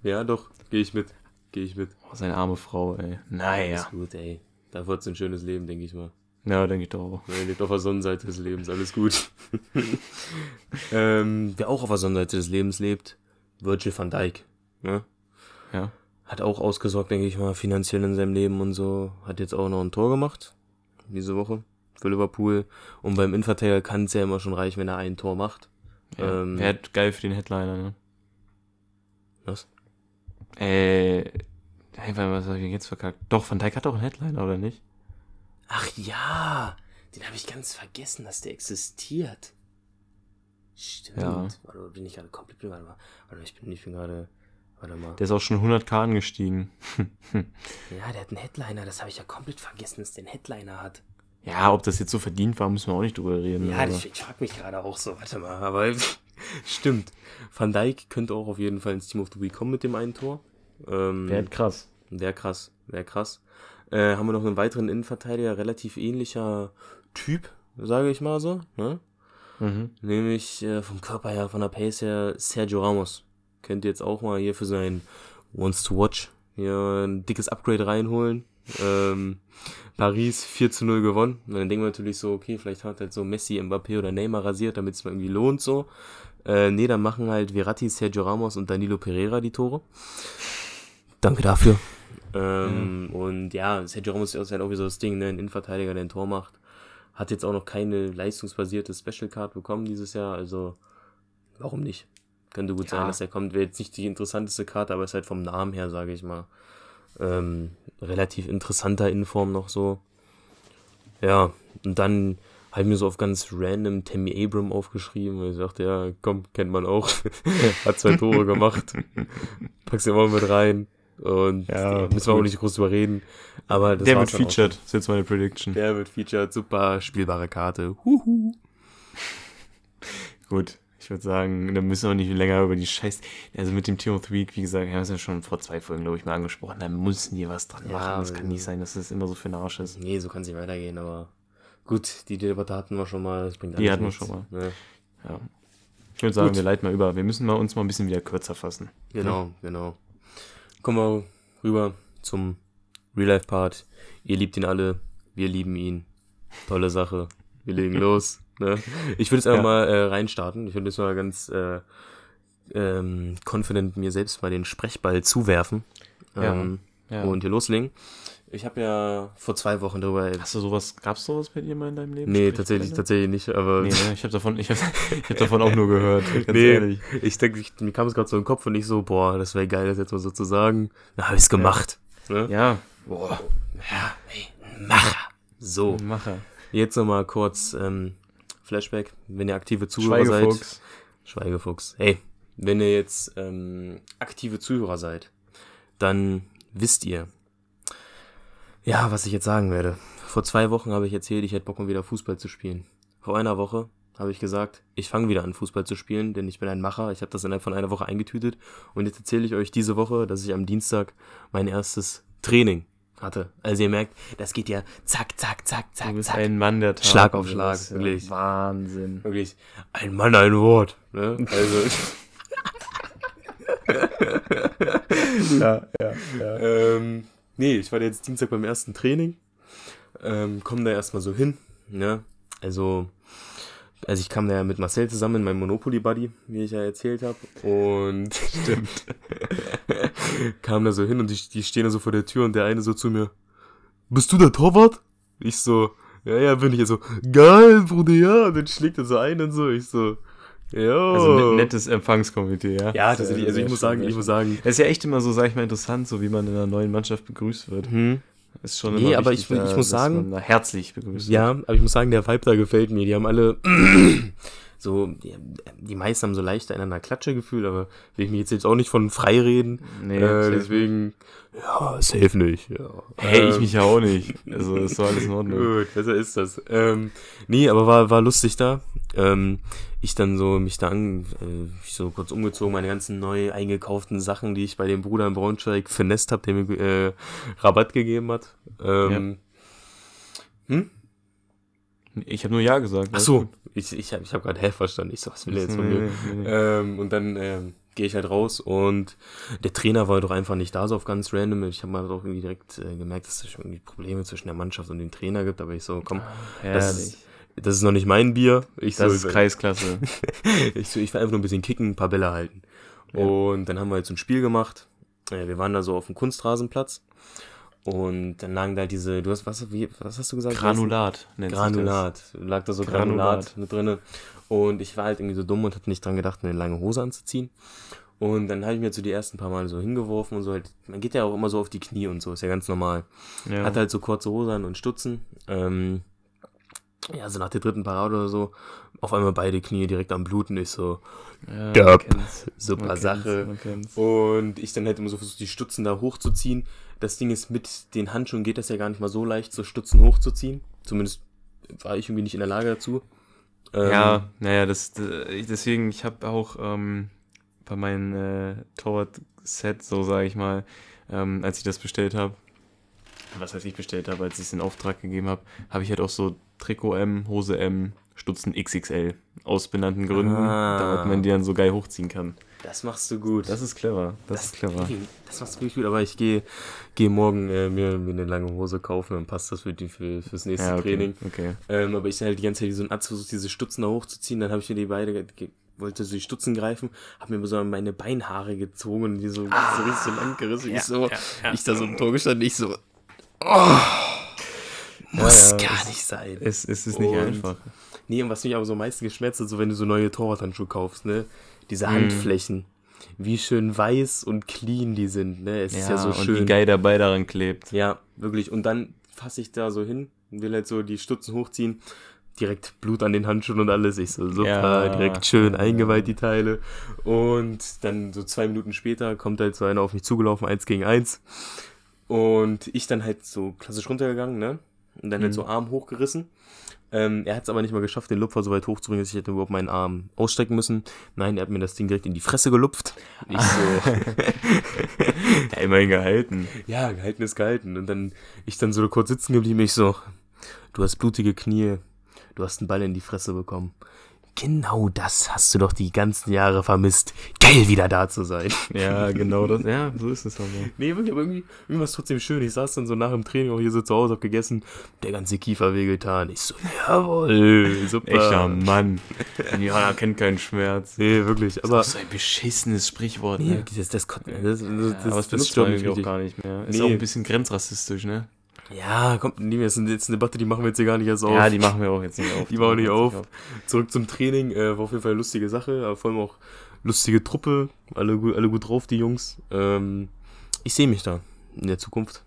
Ja, doch, gehe ich mit. Gehe ich mit. Oh, seine arme Frau, ey. Naja. Ist gut, ey. Da wird's ein schönes Leben, denke ich mal. Ja, denke ich doch auch. Er lebt auf der Sonnenseite des Lebens, alles gut. ähm, wer auch auf der Sonnenseite des Lebens lebt, Virgil van Dijk. Ne? Ja. Hat auch ausgesorgt, denke ich mal, finanziell in seinem Leben und so. Hat jetzt auch noch ein Tor gemacht. Diese Woche. Für Liverpool. Und beim Innenverteidiger kann es ja immer schon reichen, wenn er ein Tor macht. ja. Ähm, Wäre geil für den Headliner, ne? Was? Äh. Hey, was habe ich jetzt verkackt? Doch, Van Dijk hat auch einen Headliner, oder nicht? Ach ja, den habe ich ganz vergessen, dass der existiert. Stimmt. Ja. Warte, bin ich gerade komplett. Warte mal. Warte, ich bin, ich bin gerade. Warte mal. Der ist auch schon 100k angestiegen. Ja, der hat einen Headliner. Das habe ich ja komplett vergessen, dass der einen Headliner hat. Ja, ob das jetzt so verdient war, müssen wir auch nicht drüber reden. Ja, aber- ich, ich frage mich gerade auch so. Warte mal, aber stimmt. Van Dijk könnte auch auf jeden Fall ins Team of the Week kommen mit dem einen Tor. Ähm, Wäre krass. Wäre krass, wäre krass. Äh, haben wir noch einen weiteren Innenverteidiger, relativ ähnlicher Typ, sage ich mal so. Ne? Mhm. Nämlich äh, vom Körper her, von der Pace her, Sergio Ramos. Könnt ihr jetzt auch mal hier für sein Wants to Watch hier ein dickes Upgrade reinholen. Ähm, Paris 4 zu 0 gewonnen. Und dann denken wir natürlich so, okay, vielleicht hat halt so Messi, Mbappé oder Neymar rasiert, damit es mal irgendwie lohnt so. Äh, nee, dann machen halt Verratti, Sergio Ramos und Danilo Pereira die Tore. Danke dafür. Ähm, Und ja, Sergio Ramos ist halt auch wieder so das Ding, ne? ein Innenverteidiger, der ein Tor macht. Hat jetzt auch noch keine leistungsbasierte Special Card bekommen dieses Jahr, also warum nicht? Könnte gut Ja. sein, dass er kommt. Wäre jetzt nicht die interessanteste Karte, aber ist halt vom Namen her, sage ich mal, ähm, relativ interessanter Innenform noch so. Ja, und dann habe ich mir so auf ganz random Tammy Abram aufgeschrieben, weil ich sagte, ja, komm, kennt man auch. Hat zwei Tore gemacht. Pack's immer mit rein. Und Ja, müssen wir auch nicht groß drüber reden. Aber das Der wird featured, ist jetzt meine Prediction. der wird featured, super spielbare Karte. Huhu. Gut, würde sagen, da müssen wir auch nicht länger über die Scheiß. Also mit dem Team of the Week, wie gesagt, wir haben es ja schon vor zwei Folgen, glaube ich, mal angesprochen. Da müssen die was dran Ja, machen. Das kann nicht sein, dass das immer so für den Arsch ist. Nee, so kann es nicht weitergehen, aber gut, die Debatte hatten wir schon mal. Das bringt Die hatten wir schon mal. Ne? Ja. Ich würde sagen, Gut. wir leiten mal über. Wir müssen mal uns mal ein bisschen wieder kürzer fassen. Genau, genau. Kommen wir rüber zum Real-Life-Part. Ihr liebt ihn alle, wir lieben ihn. Tolle Sache. Wir legen los. Ne? Ich würde jetzt einfach Ja. mal äh, reinstarten. Ich würde jetzt mal ganz äh, ähm, confident mir selbst mal den Sprechball zuwerfen. Ja, Ähm, ja. Und hier loslegen. Ich habe ja vor zwei Wochen darüber. Hast du sowas, gab's sowas bei dir mal in deinem Leben? Nee, tatsächlich, tatsächlich nicht, aber Nee, ne? Ich habe davon, ich hab, ich hab davon auch nur gehört. Ganz Nee. ehrlich. ich denke, ich, mir kam es gerade so im Kopf und ich so, boah, das wäre geil, das jetzt mal so zu sagen. Dann habe ich es gemacht. Ne? Ja. Boah. Ja, hey, Macher. So, Macher. jetzt nochmal kurz ähm, Flashback, wenn ihr aktive Zuhörer seid. Schweigefuchs. Schweigefuchs. Hey, wenn ihr jetzt ähm, aktive Zuhörer seid, dann wisst ihr, ja, was ich jetzt sagen werde. Vor zwei Wochen habe ich erzählt, ich hätte Bock, mal wieder Fußball zu spielen. Vor einer Woche habe ich gesagt, ich fange wieder an, Fußball zu spielen, denn ich bin ein Macher. Ich habe das innerhalb von einer Woche eingetütet. Und jetzt erzähle ich euch diese Woche, dass ich am Dienstag mein erstes Training hatte. Also ihr merkt, das geht ja zack, zack, zack, Du zack, bist zack. ein Mann der Tat. Schlag auf Schlag, ja wirklich. Wahnsinn. Wirklich, ein Mann, ein Wort. Ne? Also, Ja, ja, ja. ähm, nee, ich war jetzt Dienstag beim ersten Training. Ähm, komm da erstmal so hin. Ne? Also, also ich kam da ja mit Marcel zusammen, meinem Monopoly-Buddy, wie ich ja erzählt habe. Und stimmt. kam da so hin und die, die stehen da so vor der Tür und der eine so zu mir, bist du der Torwart? Ich so, ja, ja, bin ich. Er so, geil, Bruder, ja. Und dann schlägt er so ein und so. Ich so, ja. Also net, nettes Empfangskomitee, ja. Ja, tatsächlich. Also ich muss sagen, ich muss sagen, Es ist ja echt immer so, sag ich mal, interessant, so wie man in einer neuen Mannschaft begrüßt wird. hm, Ist schon Nee, aber wichtig, ich- ich da, muss sagen- herzlich begrüßt Ja, aber ich muss sagen, der Vibe da gefällt mir. Die haben alle so, die, die meisten haben so leicht einander Klatsche gefühlt, aber will ich mich jetzt selbst auch nicht von frei reden. Nee, äh, deswegen, ja, safe nicht. Ja. Hey, ich Ähm, mich ja auch nicht. Also ist doch alles in Ordnung. Gut, besser ist das. Ähm, nee, aber war, war lustig da. Ähm, ich dann so, mich da an, äh, ich so kurz umgezogen, meine ganzen neu eingekauften Sachen, die ich bei dem Bruder in Braunschweig finest hab, der mir äh, Rabatt gegeben hat. Ähm, hm? Ich habe nur Ja gesagt. Ach so, ich, ich habe ich hab gerade hä verstanden. Ich so, was will er jetzt von mir? Nee, nee. Ähm, und dann ähm, gehe ich halt raus und der Trainer war doch einfach nicht da, so auf ganz random. Ich habe mal doch irgendwie direkt äh, gemerkt, dass es schon irgendwie Probleme zwischen der Mannschaft und dem Trainer gibt, aber ich so, komm, das, Herrlich. das ist noch nicht mein Bier. Ich Das so, ist Kreisklasse. ich, so, ich will einfach nur ein bisschen kicken, ein paar Bälle halten. Ja. Und dann haben wir jetzt ein Spiel gemacht. Äh, Wir waren da so auf dem Kunstrasenplatz. Und dann lagen da diese, du hast, was, wie, was hast du gesagt? Granulat nennt sich das. Granulat. Lag da so Granulat. Granulat, mit drinne. Und ich war halt irgendwie so dumm und hatte nicht dran gedacht, eine lange Hose anzuziehen. Und dann habe ich mir jetzt so die ersten paar Mal so hingeworfen und so halt, man geht ja auch immer so auf die Knie und so, ist ja ganz normal. Ja. Hat halt so kurze Hose an und Stutzen. Ähm, ja, so nach der dritten Parade oder so, auf einmal beide Knie direkt am Bluten. Ich so, ja, kennt's. super Sache. Und ich dann halt immer so versucht, die Stutzen da hochzuziehen. Das Ding ist, mit den Handschuhen geht das ja gar nicht mal so leicht, so Stutzen hochzuziehen. Zumindest war ich irgendwie nicht in der Lage dazu. Ähm, Ja, naja, das, deswegen, ich habe auch ähm, bei meinem äh, Torwart-Set, so sage ich mal, ähm, als ich das bestellt habe, was heißt ich bestellt habe, als ich es in Auftrag gegeben habe, habe ich halt auch so Trikot M, Hose M, Stutzen XXL aus benannten Gründen, Ah. damit man die dann so geil hochziehen kann. Das machst du gut. Das ist clever, das, ist clever. Das machst du wirklich gut, aber ich gehe geh morgen äh, mir, mir eine lange Hose kaufen, dann passt das für die, für, fürs nächste Ja, okay, Training. okay. Ähm, aber ich halt die ganze Zeit wie so ein Atz versucht, diese Stutzen da hochzuziehen. Dann habe ich mir die beide, wollte so die Stutzen greifen, habe mir so meine Beinhaare gezogen und die so, so richtig so lang gerissen. ich so, ich da so im Tor gestanden, ich so, oh, muss Ja, ja, gar nicht sein. Es, es ist nicht Und- einfach. Nee, und was mich aber so am meisten geschmerzt hat, so wenn du so neue Torwarthandschuhe kaufst, ne, diese Mhm. Handflächen, wie schön weiß und clean die sind, ne, es ist ja so und schön. wie geil dabei daran klebt. Ja, wirklich. Und dann fasse ich da so hin und will halt so die Stutzen hochziehen. Direkt Blut an den Handschuhen und alles. Ich so, super, Ja. direkt schön Ja. eingeweiht, die Teile. Und dann so zwei Minuten später kommt halt so einer auf mich zugelaufen, eins gegen eins. Und ich dann halt so klassisch runtergegangen, ne? Und dann halt Mhm. so Arm hochgerissen. Ähm, er hat es aber nicht mal geschafft, den Lupfer so weit hochzubringen, dass ich hätte überhaupt meinen Arm ausstrecken müssen. Nein, er hat mir das Ding direkt in die Fresse gelupft. Ich so, Ja, immerhin gehalten. ja, gehalten ist gehalten. Und dann, ich dann so kurz sitzen geblieben, ich so, du hast blutige Knie, du hast einen Ball in die Fresse bekommen. Genau das hast du doch die ganzen Jahre vermisst, geil wieder da zu sein. Ja, genau das. Ja, so ist es aber. Nee, wirklich, aber irgendwie, irgendwie war es trotzdem schön. Ich saß dann so nach dem Training auch hier so zu Hause, hab gegessen, der ganze Kiefer wehgetan. Ich so, jawohl, super. Echter Mann. Ja, kennt keinen Schmerz. Nee, wirklich, aber... so ein beschissenes Sprichwort, Nee, ne? das, das, das, das, das, Ja, aber das benutzt stört man mich auch gar nicht mehr. Ist Nee. auch ein bisschen grenzrassistisch, ne? Ja, kommt, nee, das ist jetzt eine Debatte, die machen wir jetzt hier gar nicht erst auf. Ja, die machen wir auch jetzt nicht auf. Die machen wir nicht wir auf. Zurück zum Training, äh, war auf jeden Fall eine lustige Sache, aber vor allem auch lustige Truppe, alle, gut- alle gut drauf, die Jungs. Ähm, ich sehe mich da in der Zukunft.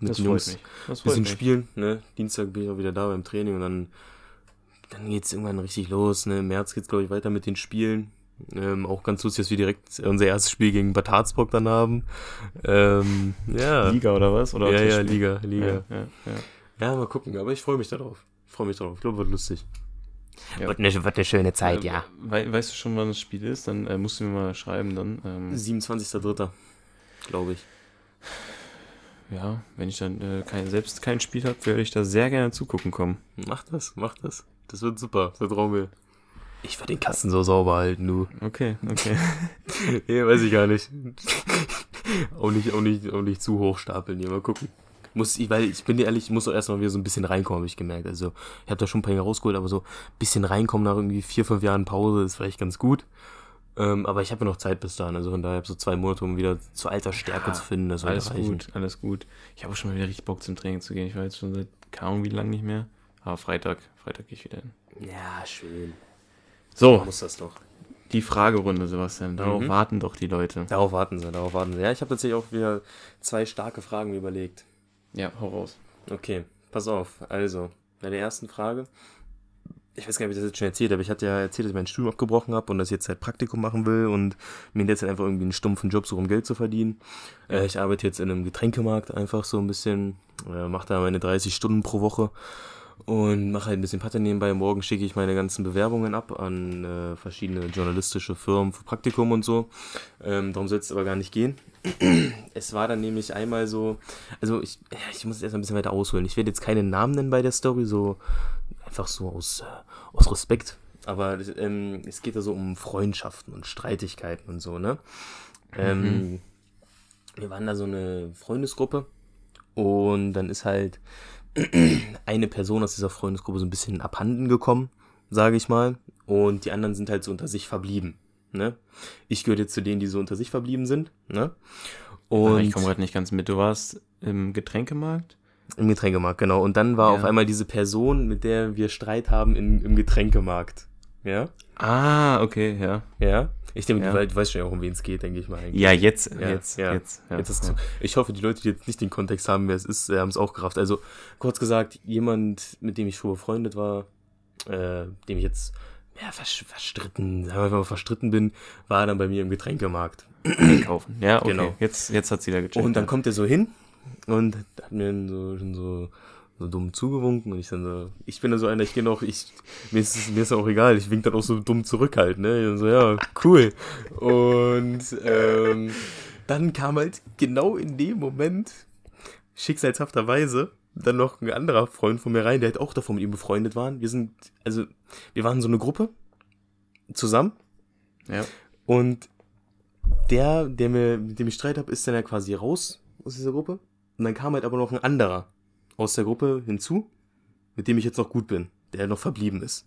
Mit Das den freut Jungs. bisschen mich. spielen, ne? Dienstag bin ich auch wieder da beim Training und dann, dann geht's irgendwann richtig los, ne? Im März geht's, glaube ich, weiter mit den Spielen. Ähm, auch ganz lustig, dass wir direkt unser erstes Spiel gegen Bad Harzburg dann haben. Ähm, ja. Liga oder was? Oder ja, ja? Liga, Liga. Ja, ja, ja. Ja, mal gucken, aber ich freue mich darauf. Ich freue mich darauf. Ich glaube, wird lustig. Ja. Wird, eine, wird eine schöne Zeit, Äh, ja. wei- weißt du schon, wann das Spiel ist? Dann äh, musst du mir mal schreiben dann. Ähm, 27.03. glaube ich. ja, wenn ich dann äh, kein, selbst kein Spiel habe, werde ich da sehr gerne zugucken kommen. Mach das, mach das. Das wird super, vertrau mir. Ich werde den Kasten so sauber halten, du. Okay, okay. nee, weiß ich gar nicht. auch nicht, auch nicht, auch nicht zu hoch stapeln hier, mal gucken. Muss ich, weil ich bin dir ehrlich, ich muss auch erstmal wieder so ein bisschen reinkommen, habe ich gemerkt. Also, ich habe da schon ein paar Jahre rausgeholt, aber so ein bisschen reinkommen nach irgendwie vier, fünf Jahren Pause ist vielleicht ganz gut. Ähm, aber ich habe ja noch Zeit bis dahin, also von daher habe ich so zwei Monate, um wieder zur alter Stärke Ja, zu finden. Das alles reichen. gut, alles gut. Ich habe auch schon mal wieder richtig Bock zum Training zu gehen. Ich war jetzt schon seit Ahnung wie lange nicht mehr. Aber Freitag, Freitag gehe ich wieder hin. Ja, schön. So, Muss das doch. die Fragerunde, Sebastian. Darauf Mhm. warten doch die Leute. Darauf warten sie, darauf warten sie. Ja, ich habe tatsächlich auch wieder zwei starke Fragen überlegt. Ja, hau raus. Okay, pass auf. Also, bei der ersten Frage. Ich weiß gar nicht, ob ich das jetzt schon erzählt habe. Ich hatte ja erzählt, dass ich mein Studium abgebrochen habe und dass ich jetzt halt Praktikum machen will und mir jetzt halt einfach irgendwie einen stumpfen Job suche, um Geld zu verdienen. Äh, ich arbeite jetzt in einem Getränkemarkt einfach so ein bisschen, äh, mache da meine 30 Stunden pro Woche und mache halt ein bisschen Patte nebenbei. Morgen schicke ich meine ganzen Bewerbungen ab an äh, verschiedene journalistische Firmen für Praktikum und so. Ähm, darum soll es aber gar nicht gehen. Es war dann nämlich einmal so, also ich, ich muss erst mal ein bisschen weiter ausholen. Ich werde jetzt keine Namen nennen bei der Story, so einfach so aus, äh, aus Respekt. aber ähm, es geht da so um Freundschaften und Streitigkeiten und so, ne? Ähm, Mhm. wir waren da so eine Freundesgruppe und dann ist halt eine Person aus dieser Freundesgruppe so ein bisschen abhanden gekommen, sage ich mal, und die anderen sind halt so unter sich verblieben, ne? Ich gehöre jetzt zu denen, die so unter sich verblieben sind, ne? Und Und ich komme gerade nicht ganz mit. Du warst im Getränkemarkt? im Getränkemarkt, genau. Und dann war Ja. auf einmal diese Person, mit der wir Streit haben, in, im Getränkemarkt. Ja? Ah, okay, ja. Ja? Ich denke, Ja. du, wei- du weißt schon auch, um wen es geht, denke ich mal. Eigentlich. Ja, jetzt, Ja, jetzt, ja. jetzt. Ja, Jetzt ja. Ich hoffe, die Leute, die jetzt nicht den Kontext haben, wer es ist, äh, haben es auch gerafft. Also, kurz gesagt, jemand, mit dem ich früher befreundet war, äh, dem ich jetzt ja, vers verstritten, sagen wir mal verstritten bin, war dann bei mir im Getränkemarkt. einkaufen. Ja, okay. Genau. Jetzt, jetzt hat sie da gecheckt. Und dann ja. kommt er so hin und hat mir dann so, schon so, so dumm zugewunken und ich dann so, ich bin dann so einer, ich gehe noch, ich, mir ist mir ist auch egal, ich wink dann auch so dumm zurück halt, ne, und so, ja, cool. Und, ähm, dann kam halt genau in dem Moment, schicksalshafterweise, dann noch ein anderer Freund von mir rein, der halt auch davon mit ihm befreundet war. Wir sind, also, wir waren so eine Gruppe zusammen Ja. und der, der mir, mit dem ich Streit habe, ist dann ja quasi raus aus dieser Gruppe. Und dann kam halt aber noch ein anderer aus der Gruppe hinzu, mit dem ich jetzt noch gut bin, der noch verblieben ist.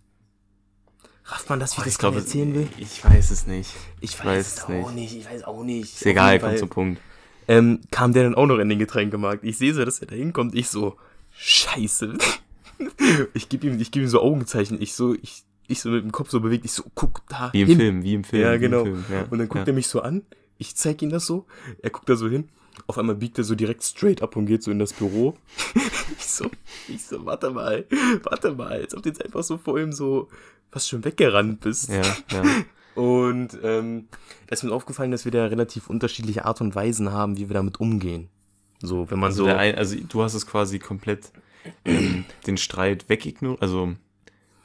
Rafft man das, wie Oh, ich das gerade erzählen will? Ich weiß es nicht. Ich weiß, weiß es es auch nicht. nicht. Ich weiß auch nicht. Ist egal, kommt zum Punkt. ähm, kam der dann auch noch in den Getränkemarkt. Ich sehe so, dass er da hinkommt. Ich so, scheiße. ich gebe ihm, ich gebe ihm so Augenzeichen. Ich so, ich, ich so mit dem Kopf so bewegt. Ich so, guck da Wie im hin. Film, wie im Film. Ja, genau. Film, ja. Und dann guckt ja. er mich so an. Ich zeig ihm das so. Er guckt da so hin. Auf einmal biegt er so direkt straight ab und geht so in das Büro. ich so, ich so, warte mal, warte mal. Als ob du jetzt einfach so vor ihm so fast schon weggerannt bist. Ja, ja. Und ähm, da ist mir aufgefallen, dass wir da relativ unterschiedliche Art und Weisen haben, wie wir damit umgehen. So, wenn man Also, so. ein, also du hast es quasi komplett ähm, den Streit wegignoriert, also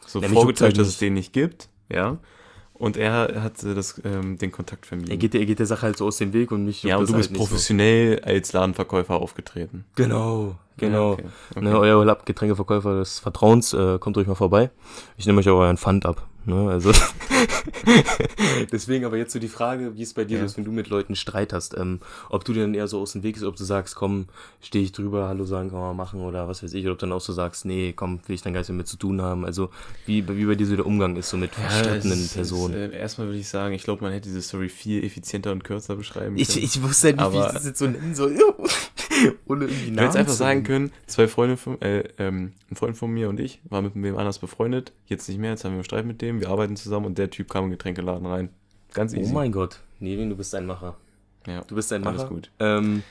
so Ja, vorgetäuscht, dass es den nicht gibt, ja. Und er hat äh, das, ähm, den Kontakt vermieden. er, geht, er geht der Sache halt so aus dem Weg und mich. ja, und du das bist halt professionell als Ladenverkäufer aufgetreten. So. Genau, genau. Ja, okay, okay. Ne, euer Getränkeverkäufer des Vertrauens, äh, kommt ruhig mal vorbei. Ich nehme euch auch euren Pfand ab. Ne? Also Deswegen aber jetzt so die Frage, wie es bei dir Ja. ist, wenn du mit Leuten Streit hast. Ähm, ob du dir dann eher so aus dem Weg ist, ob du sagst, komm, stehe ich drüber, Hallo sagen, kann man machen oder was weiß ich, oder ob du dann auch so sagst, nee, komm, will ich dann gar nichts mehr mit zu tun haben. Also wie, wie bei dir so der Umgang ist, so mit verstrittenen es ist- Personen. Es, äh, erstmal würde ich sagen, ich glaube, man hätte diese Story viel effizienter und kürzer beschreiben ich, können. ich wusste halt nicht, wie ich Aber- das jetzt so nennen soll. Ohne irgendwie Du hättest einfach zu sagen können, zwei Freunde von, äh, ähm, ein Freund von mir und ich waren mit wem anders befreundet, jetzt nicht mehr, jetzt haben wir einen Streit mit dem, wir arbeiten zusammen und der Typ kam in den Getränkeladen rein. Ganz Oh easy. mein Gott, Nevin, du bist ein Macher. ja. Du bist ein Alles Macher. gut. Ähm,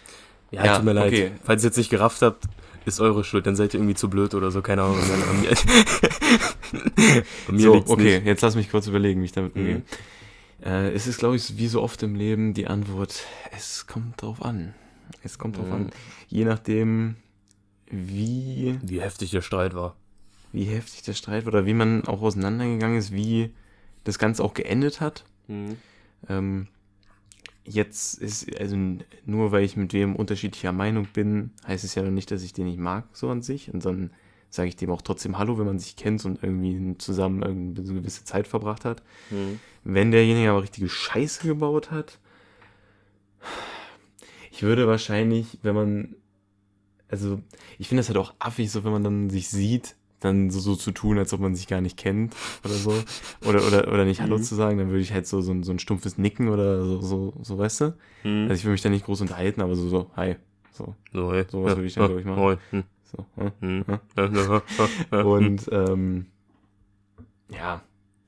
ja, Ja, tut mir leid. okay. Falls ihr jetzt nicht gerafft habt, ist eure Schuld. Dann seid ihr irgendwie zu blöd oder so, keine Ahnung. So, okay, nicht. jetzt lass mich kurz überlegen, wie ich damit Mhm. umgehe. Äh, es ist, glaube ich, wie so oft im Leben die Antwort, es kommt drauf an. Es kommt drauf Mhm. an. Je nachdem, wie, Wie heftig der Streit war. wie heftig der Streit war oder wie man auch auseinandergegangen ist, wie das Ganze auch geendet hat. Ähm, jetzt ist, also nur weil ich mit wem unterschiedlicher Meinung bin, heißt es ja noch nicht, dass ich den nicht mag, so an sich. Und dann sage ich dem auch trotzdem Hallo, wenn man sich kennt und irgendwie zusammen eine gewisse Zeit verbracht hat. Mhm. Wenn derjenige aber richtige Scheiße gebaut hat, ich würde wahrscheinlich, wenn man, also ich finde das halt auch affig, so wenn man dann sich sieht, dann so, so zu tun, als ob man sich gar nicht kennt oder so. Oder, oder, oder nicht Hallo Mhm. zu sagen, dann würde ich halt so, so, ein- so ein stumpfes Nicken oder so, so, so weißt du? Mhm. Also ich will mich da nicht groß unterhalten, aber so, so, hi. So, so, hey. sowas würde ich dann, glaub ich, machen. Moin. Hm. so. hm. Hm. Ja. Ja, ja, ja. Und ähm, ja,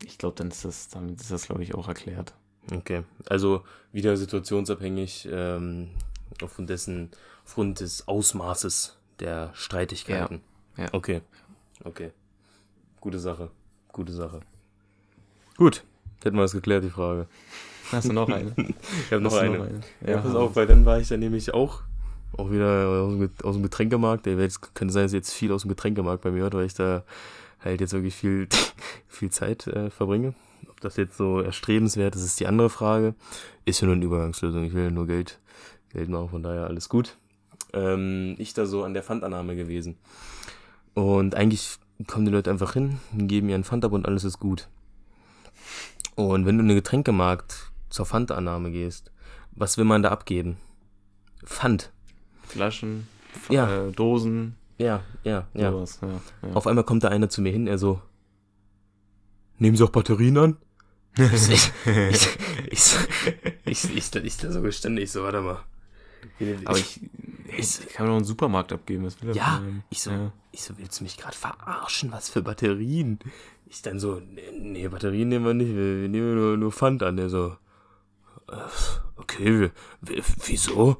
ich glaube, dann ist das, damit ist das, glaube ich, auch erklärt. Okay, also wieder situationsabhängig ähm, aufgrund dessen, aufgrund des Ausmaßes der Streitigkeiten. Ja, ja. Okay, okay. Gute Sache, gute Sache. Gut, hätten wir das geklärt, die Frage. Hast du noch eine? Ich habe noch du eine. Ja, pass hau auf, weil dann war ich dann nämlich auch, auch wieder aus dem, aus dem Getränkemarkt. Der jetzt, könnte sein, dass jetzt viel aus dem Getränkemarkt bei mir hört, weil ich da halt jetzt wirklich viel, viel Zeit äh, verbringe. Ob das jetzt so erstrebenswert ist, ist die andere Frage. Ist ja nur eine Übergangslösung. Ich will ja nur Geld, Geld machen, von daher alles gut. Ähm, ich da so an der Pfandannahme gewesen. Und eigentlich kommen die Leute einfach hin, geben ihren Pfand ab und alles ist gut. Und wenn du in den Getränkemarkt zur Pfandannahme gehst, was will man da abgeben? Pfand. Flaschen, F Ja. äh, Dosen, Ja, ja, ja. sowas. Ja, ja. Auf einmal kommt da einer zu mir hin, er so, nehmen Sie auch Batterien an? ich, ich, ich, ich, ich, ich, ich da so gestanden, ich so, warte mal. Aber ich, ich kann doch einen Supermarkt abgeben. Was will Ja, ich so, Ja. ich so, willst du mich gerade verarschen? Was für Batterien? Ich dann so, nee, Batterien nehmen wir nicht, wir, nehmen nur, nur Pfand an. Der so, äh, okay, wieso?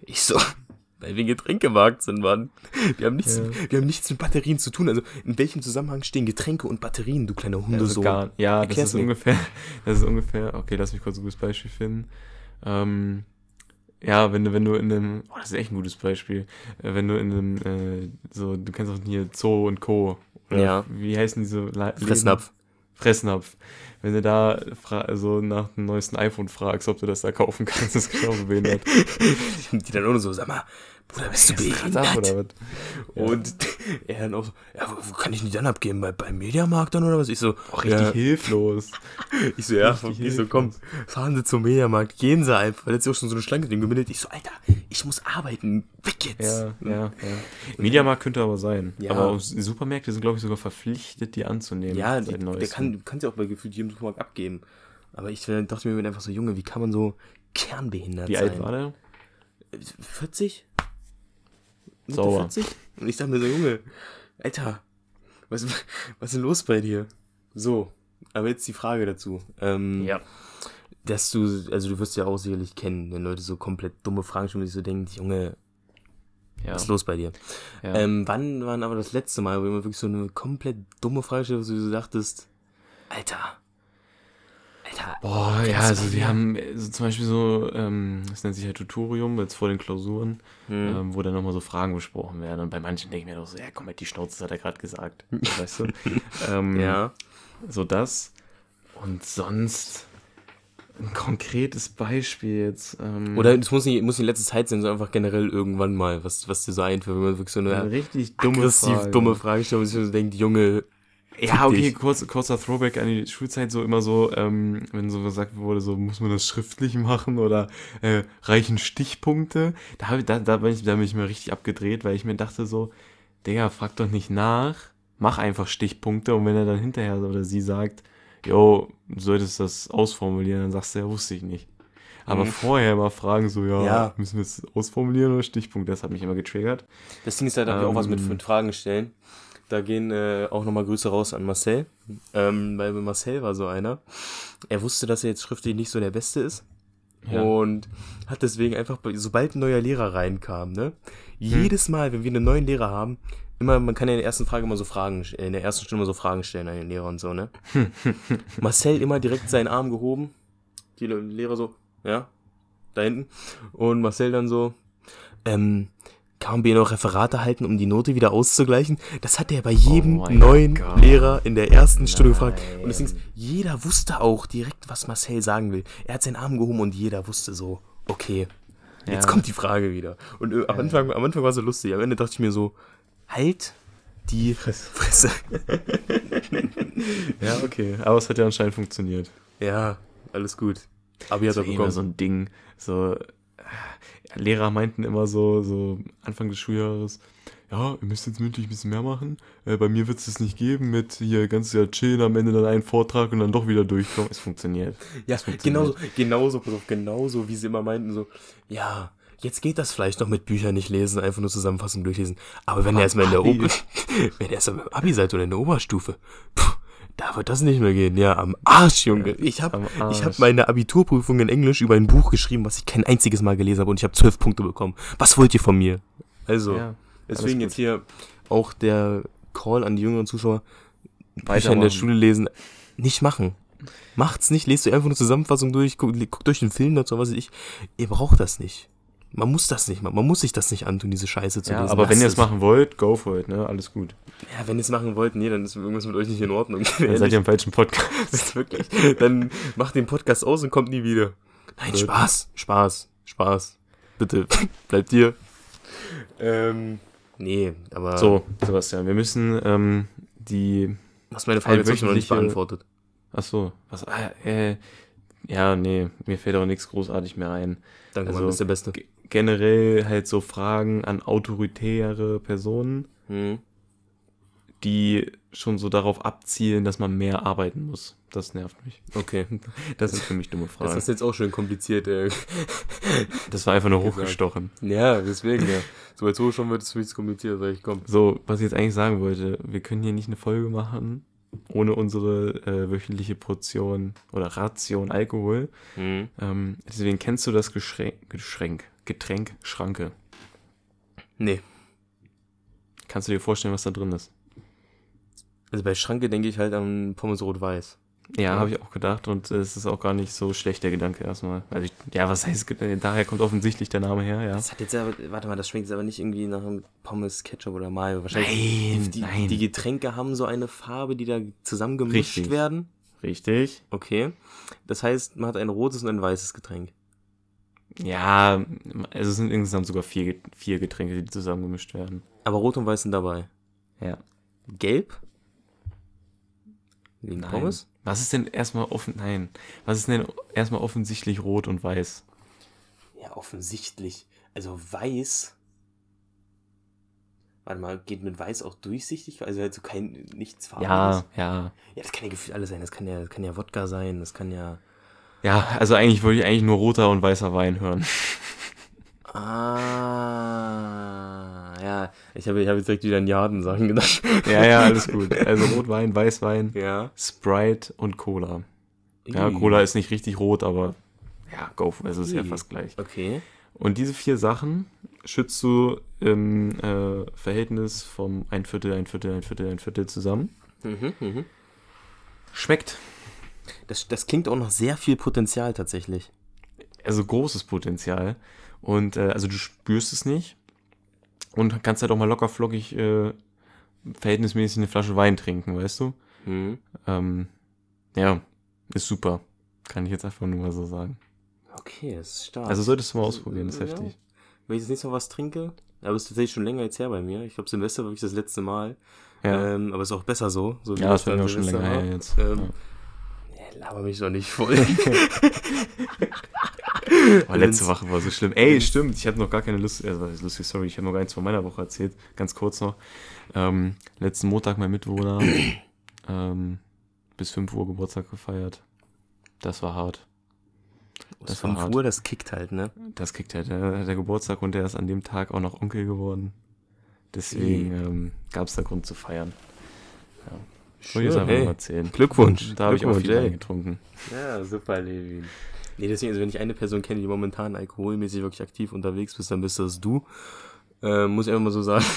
Ich so, weil wir Getränkemarkt sind, Mann. Wir haben, nichts, Ja. wir haben nichts mit Batterien zu tun. Also, in welchem Zusammenhang stehen Getränke und Batterien, du kleiner Also Hundesohn? gar, ja, das ist mir. ungefähr, das ist ungefähr, okay, lass mich kurz ein gutes Beispiel finden. Ähm, ja, wenn du, wenn du in einem, oh, das ist echt ein gutes Beispiel, äh, wenn du in einem, äh, so, du kennst auch hier Zoo und Co. Oder Ja. Wie heißen diese Läden? Fressnapf. Fressnapf. Wenn du da fra so nach dem neuesten iPhone fragst, ob du das da kaufen kannst, ist genauso behindert. Die dann nur so, sag mal, Bruder, bist du Ist behindert? oder was? Und er dann auch so, ja, wo, wo kann ich die dann abgeben? Bei, beim Mediamarkt dann oder was? Ich so, Oh, richtig ja, hilflos. ich so, ja, richtig ich so, komm, fahren Sie zum Mediamarkt, gehen Sie einfach. Weil jetzt auch schon so eine Schlange drin gemeldet. Ich so, Alter, ich muss arbeiten, weg jetzt. Ja, ja, ja. Mediamarkt könnte aber sein. Ja. Aber Supermärkte sind, glaube ich, sogar verpflichtet, die anzunehmen. Ja, die, der kann, du kannst ja auch bei gefühlt jedem Supermarkt abgeben. Aber ich dachte mir einfach so, Junge, wie kann man so kernbehindert Wie sein? alt war der? 40? Mitte Sauber. 40? Und ich dachte mir so, Junge, Alter, was, was ist denn los bei dir? So, aber jetzt die Frage dazu. Ähm, Dass du, also du wirst ja auch sicherlich kennen, wenn Leute so komplett dumme Fragen stellen sich so denken, Junge, Ja. was ist los bei dir? ja. Ähm, wann war denn aber das letzte Mal, wo jemand wirklich so eine komplett dumme Frage stellt, wo du so dachtest, Alter, Alter, Boah, ja, also dir. haben äh, so zum Beispiel so, ähm, das nennt sich ja Tutorium, jetzt vor den Klausuren, hm, ähm, wo dann nochmal so Fragen besprochen werden. Und bei manchen denke ich mir doch so, ja komm, halt die Schnauze, das hat er gerade gesagt. weißt du? ähm, ja, So das. Und sonst ein konkretes Beispiel jetzt. Ähm, oder es muss nicht, muss nicht in letzter Zeit sein, sondern einfach generell irgendwann mal, was, was dir so einfällt, wenn man wirklich so eine eine richtig dumme aggressiv Frage. dumme Frage stellt und sich so denkt, Junge, Ja, okay, kurz, kurzer Throwback an die Schulzeit, so immer so, ähm, wenn so gesagt wurde, so muss man das schriftlich machen oder äh, reichen Stichpunkte. Da, hab ich, da, da, bin ich, da bin ich mir richtig abgedreht, weil ich mir dachte so, Digga, frag doch nicht nach, mach einfach Stichpunkte und wenn er dann hinterher oder sie sagt, yo, du solltest das ausformulieren, dann sagst du, ja, wusste ich nicht. Aber Mhm. vorher mal fragen, so, ja, Ja. müssen wir es ausformulieren oder Stichpunkte, das hat mich immer getriggert. Das Ding ist halt, da hab ich auch was mit, Ähm. mit Fragen stellen. Da gehen äh, auch nochmal Grüße raus an Marcel. Ähm, weil Marcel war so einer. Er wusste, dass er jetzt schriftlich nicht so der Beste ist. Ja. Und hat deswegen einfach, sobald ein neuer Lehrer reinkam, ne? Jedes Mal, wenn wir einen neuen Lehrer haben, immer, man kann ja in der ersten Frage immer so Fragen, in der ersten Stunde immer so Fragen stellen an den Lehrer und so, ne? Marcel immer direkt seinen Arm gehoben. Die Le- Lehrer so, ja, da hinten. Und Marcel dann so, ähm, Ihnen noch Referate halten, um die Note wieder auszugleichen? Das hat er bei jedem Oh neuen Gott. Lehrer in der ersten Stunde gefragt. Und Nein. jeder wusste auch direkt, was Marcel sagen will. Er hat seinen Arm gehoben und jeder wusste so, okay, jetzt Ja. kommt die Frage wieder. Und äh, am, Anfang, am Anfang war es so lustig. Am Ende dachte ich mir so, halt die Fresse. Ja, okay. Aber es hat ja anscheinend funktioniert. ja, alles gut. Aber hat so er bekommen. so ein Ding. So, Lehrer meinten immer so, so Anfang des Schuljahres, ja, ihr müsst jetzt mündlich ein bisschen mehr machen. Äh, bei mir wird es das nicht geben mit hier ganz Jahr chillen, am Ende dann einen Vortrag und dann doch wieder durchkommen. Es funktioniert. Ja, funktioniert. genauso, genauso, pass auf, genauso, wie sie immer meinten, so, ja, jetzt geht das vielleicht noch mit Büchern nicht lesen, einfach nur Zusammenfassung durchlesen. Aber wenn ihr erstmal in der. Ober wenn ihr erstmal im Abi seid oder in der Oberstufe, puh, da wird das nicht mehr gehen. Ja, am Arsch, Junge. Ich habe hab meine Abiturprüfung in Englisch über ein Buch geschrieben, was ich kein einziges Mal gelesen habe und ich habe zwölf Punkte bekommen. Was wollt ihr von mir? Also, Ja, deswegen jetzt hier auch der Call an die jüngeren Zuschauer, Bücher in der. Schule lesen, nicht machen. Macht's nicht, lest euch einfach eine Zusammenfassung durch, guckt, guckt euch einen Film dazu, was weiß ich. Ihr braucht das nicht. Man muss das nicht machen. Man muss sich das nicht antun, diese Scheiße zu ja lesen. aber wenn ihr es machen wollt, go for it, ne? Alles gut. Ja, wenn ihr es machen wollt, nee, dann ist irgendwas mit euch nicht in Ordnung. Dann seid ihr im falschen Podcast. Wirklich. Dann macht den Podcast aus und kommt nie wieder. Nein, Gut. Spaß. Spaß. Spaß. Bitte, bleibt hier. Ähm, nee, aber. So, Sebastian, wir müssen ähm, die. Hast meine Frage jetzt noch nicht beantwortet. Ach so, was, ah, äh, ja, nee, mir fällt auch nichts großartig mehr ein. Danke, Also, Mann, bist der Beste. Generell halt so Fragen an autoritäre Personen, Hm. die schon so darauf abzielen, dass man mehr arbeiten muss. Das nervt mich. Okay. Das sind für mich dumme Das Fragen. ist jetzt auch schön kompliziert, äh. Das war einfach nur hochgestochen. Ja, deswegen, ja. So weit so schon wird es für mich kompliziert, sag ich, komm. So, was ich jetzt eigentlich sagen wollte, wir können hier nicht eine Folge machen ohne unsere äh, wöchentliche Portion oder Ration Alkohol. Hm. Ähm, deswegen kennst du das Geschränk, Geschränk, Getränk Schranke. Nee. Kannst du dir vorstellen, was da drin ist? Also bei Schranke denke ich halt an Pommes Rot-Weiß. Ja, Ja. habe ich auch gedacht und äh, es ist auch gar nicht so schlecht, der Gedanke erstmal. Also ich, ja, was heißt, äh, daher kommt offensichtlich der Name her, ja. Das hat jetzt aber, warte mal, das schmeckt jetzt aber nicht irgendwie nach einem Pommes, Ketchup oder Mayo. Wahrscheinlich. Nein, die, nein. die Getränke haben so eine Farbe, die da zusammengemischt Richtig. werden. Richtig. Okay. Das heißt, man hat ein rotes und ein weißes Getränk. Ja, also es sind insgesamt sogar vier, vier Getränke, die zusammengemischt werden. Aber rot und weiß sind dabei. Ja. Gelb? Wie ein Nein. Pommes? Was ist denn erstmal offen, nein, was ist denn erstmal offensichtlich rot und weiß? Ja, offensichtlich. Also weiß. Warte mal, geht mit weiß auch durchsichtig? Also halt so kein, nichts Ja, farbiges? ja. Ja, das kann ja gefühlt alles sein. Das kann ja, das kann ja Wodka sein, das kann ja. Ja, also eigentlich wollte ich eigentlich nur roter und weißer Wein hören. Ah, ja. Ich habe ich hab jetzt direkt wieder an Jarden-Sachen gedacht. Ja, ja, alles gut. Also Rotwein, Weißwein, Ja. Sprite und Cola. Ja, Ui. Cola ist nicht richtig rot, aber ja, go, for- es ist ja fast gleich. Okay. Und diese vier Sachen schützt du im äh, Verhältnis vom ein Viertel, ein Viertel, ein Viertel, ein Viertel zusammen. Mhm, mhm. Schmeckt. Das, das klingt auch noch sehr viel Potenzial tatsächlich. Also großes Potenzial. Und äh, also du spürst es nicht. Und kannst halt auch mal locker flockig äh, verhältnismäßig eine Flasche Wein trinken, weißt du? Mhm. Ähm, ja, ist super. Kann ich jetzt einfach nur mal so sagen. Okay, das ist stark. Also solltest du mal ausprobieren, ist Ja. heftig. Wenn ich das nächste Mal was trinke, aber es ist tatsächlich schon länger jetzt her bei mir. Ich glaube, Silvester war wirklich das letzte Mal. Ja, Ähm, aber es ist auch besser so. so ja das mir auch schon länger war. her jetzt. Ähm, ja. Laber mich doch nicht voll. Aber letzte Woche war so schlimm. Ey, stimmt, ich habe noch gar keine Lust, also was ist lustig, sorry, ich habe noch gar nichts von meiner Woche erzählt, ganz kurz noch. Ähm, letzten Montag mein Mitbewohner ähm, bis 5 Uhr Geburtstag gefeiert. Das war hart. Das Das war 5 hart. Uhr, das kickt halt, ne? Das kriegt er. Der hat der Geburtstag und der ist an dem Tag auch noch Onkel geworden. Deswegen ähm, gab es da Grund zu feiern. Ja. Wollte ich jetzt einfach hey. nur erzählen. Glückwunsch. Da habe ich auch viel ey. Wein getrunken. Ja, super, Levin. Nee, deswegen, also wenn ich eine Person kenne, die momentan alkoholmäßig wirklich aktiv unterwegs bist, dann bist das du. Äh, muss ich einfach mal so sagen.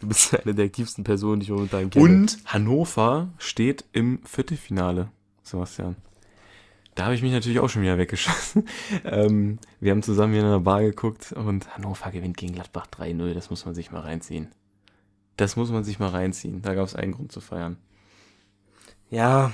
Du bist eine der aktivsten Personen, die ich momentan kenne. Und Hannover steht im Viertelfinale, Sebastian. Da habe ich mich natürlich auch schon wieder weggeschossen. ähm, wir haben zusammen hier in einer Bar geguckt und Hannover gewinnt gegen Gladbach 3-0. Das muss man sich mal reinziehen. Das muss man sich mal reinziehen. Da gab es einen Grund zu feiern. Ja,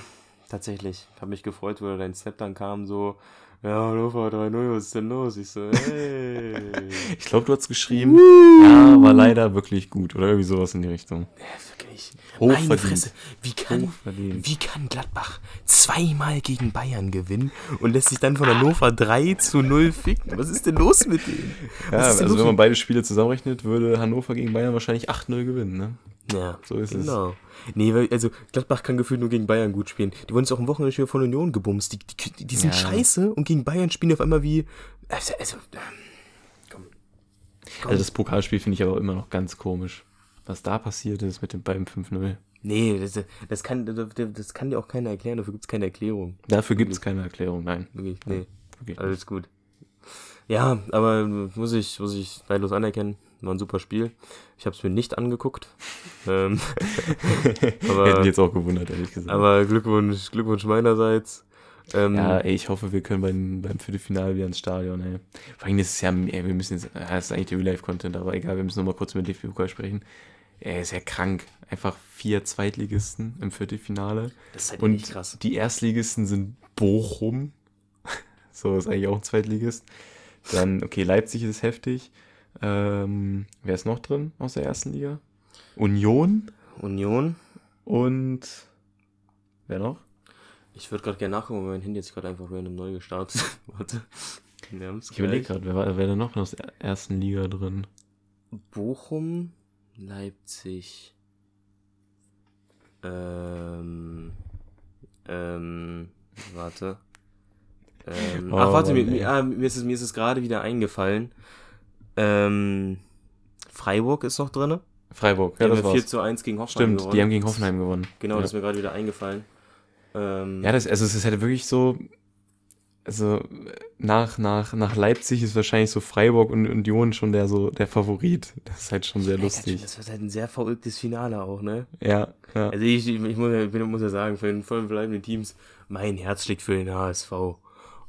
tatsächlich. Ich habe mich gefreut, wo dein Snap dann kam, so, ja, Hannover 3-0, was ist denn los? Ich so, hey. Ich glaube, du hast geschrieben, ja, war leider wirklich gut oder irgendwie sowas in die Richtung. ja, wirklich. Hochverdient. Meine Fresse. Wie kann, wie kann Gladbach zweimal gegen Bayern gewinnen und lässt sich dann von Hannover 3 zu 0 ficken? Was ist denn los mit denen? Ja, Was also wenn man beide Spiele zusammenrechnet, würde Hannover gegen Bayern wahrscheinlich 8-0 gewinnen, ne? Ja, So ist es. genau. Nee, weil, also Gladbach kann gefühlt nur gegen Bayern gut spielen. Die wurden jetzt auch am Wochenende schon von Union gebumst. Die, die, die sind Ja. scheiße und gegen Bayern spielen die auf einmal wie. Also, also komm. komm. Also das Pokalspiel finde ich aber immer noch ganz komisch. Was da passiert ist mit dem beiden 5-0. nee, das, das, kann, das, kann dir auch keiner erklären. Dafür gibt es keine Erklärung. Dafür gibt es keine Erklärung, nein. Wirklich, nee. Wirklich nicht. Alles gut. Ja, aber muss ich, muss ich neidlos anerkennen. War ein super Spiel. Ich habe es mir nicht angeguckt. ähm, Hätte aber, mich jetzt auch gewundert, ehrlich gesagt. aber Glückwunsch, Glückwunsch meinerseits. Ähm, ja, ey, ich hoffe, wir können beim, beim Viertelfinale wieder ins Stadion, ey. Vor allem, das ist ja, ey, wir müssen jetzt, das ist eigentlich der Real-Life-Content, aber egal, wir müssen nochmal kurz mit DFB-Pokal sprechen. Er ist ja krank. Einfach vier Zweitligisten im Viertelfinale. das ist halt Und krass. die Erstligisten sind Bochum. so ist eigentlich auch ein Zweitligist. Dann, okay, Leipzig ist heftig. Ähm, wer ist noch drin aus der ersten Liga? Union Union, und wer noch? Ich würde gerade gerne nachgucken, aber mein Handy jetzt gerade einfach random neu gestartet. Warte. Ich überlege gerade, wer, war- wer da noch in der ersten Liga drin? Bochum, Leipzig. Ähm. Ähm. Warte. Ähm, Oh, ach, warte, mir, mir, ah, mir ist es, mir ist es gerade wieder eingefallen. Ähm. Freiburg ist noch drin. Freiburg, Die ja, haben das 4 war's. zu 1 gegen Hoffenheim Stimmt, gewonnen. die haben gegen Hoffenheim gewonnen. Genau, ja. das ist mir gerade wieder eingefallen. Ähm, Ja, das, also es ist halt wirklich so, also nach, nach, nach Leipzig ist wahrscheinlich so Freiburg und Union schon der so der Favorit. Das ist halt schon sehr lustig. Das wird halt ein sehr verrücktes Finale auch, ne? Ja, ja. Also ich, ich, ich muss, ja, ich muss ja sagen, für den vollen bleibenden Teams, mein Herz schlägt für den HSV.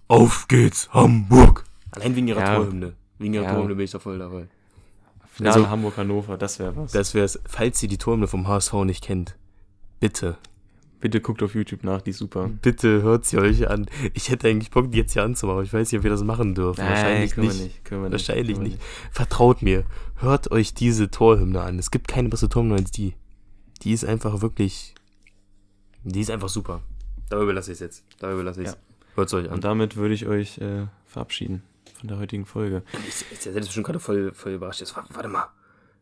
Auf geht's, Hamburg! Allein wegen ihrer Ja. Torhymne. Wegen ihrer Ja. Torhymne bin ich da voll dabei. Finale also- Hamburg-Hannover, das wäre was. Das wär's, falls ihr die Torhymne vom HSV nicht kennt, bitte, Bitte guckt auf YouTube nach, die ist super. bitte hört sie euch an. Ich hätte eigentlich Bock, die jetzt hier anzumachen, aber ich weiß nicht, ob wir das machen dürfen. Wahrscheinlich können nicht. wir nicht. Wahrscheinlich wir nicht. Vertraut mir, hört euch diese Torhymne an. Es gibt keine bessere Torhymne als die. Die ist einfach wirklich, die ist einfach super. Dabei überlasse ich es jetzt. Dabei überlasse ich es. Ja. Hört es euch an. Und damit würde ich euch äh, verabschieden von der heutigen Folge. Ich, ich, ich, ich schon gerade voll, voll überrascht. Jetzt, warte, warte mal.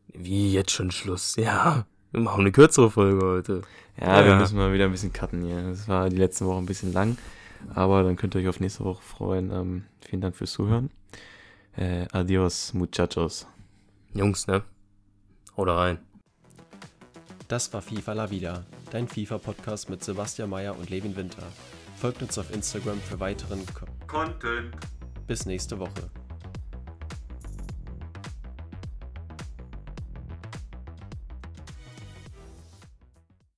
Wie jetzt schon Schluss? Ja, wir machen eine kürzere Folge heute. Ja, Ja. wir müssen mal wieder ein bisschen cutten hier. Das war die letzten Wochen ein bisschen lang. Aber dann könnt ihr euch auf nächste Woche freuen. Ähm, vielen Dank fürs Zuhören. Äh, adios, muchachos. Jungs, ne? Haut da rein. Das war FIFA La Vida, dein FIFA-Podcast mit Sebastian Mayer und Levin Winter. Folgt uns auf Instagram für weiteren Ko Content. Bis nächste Woche.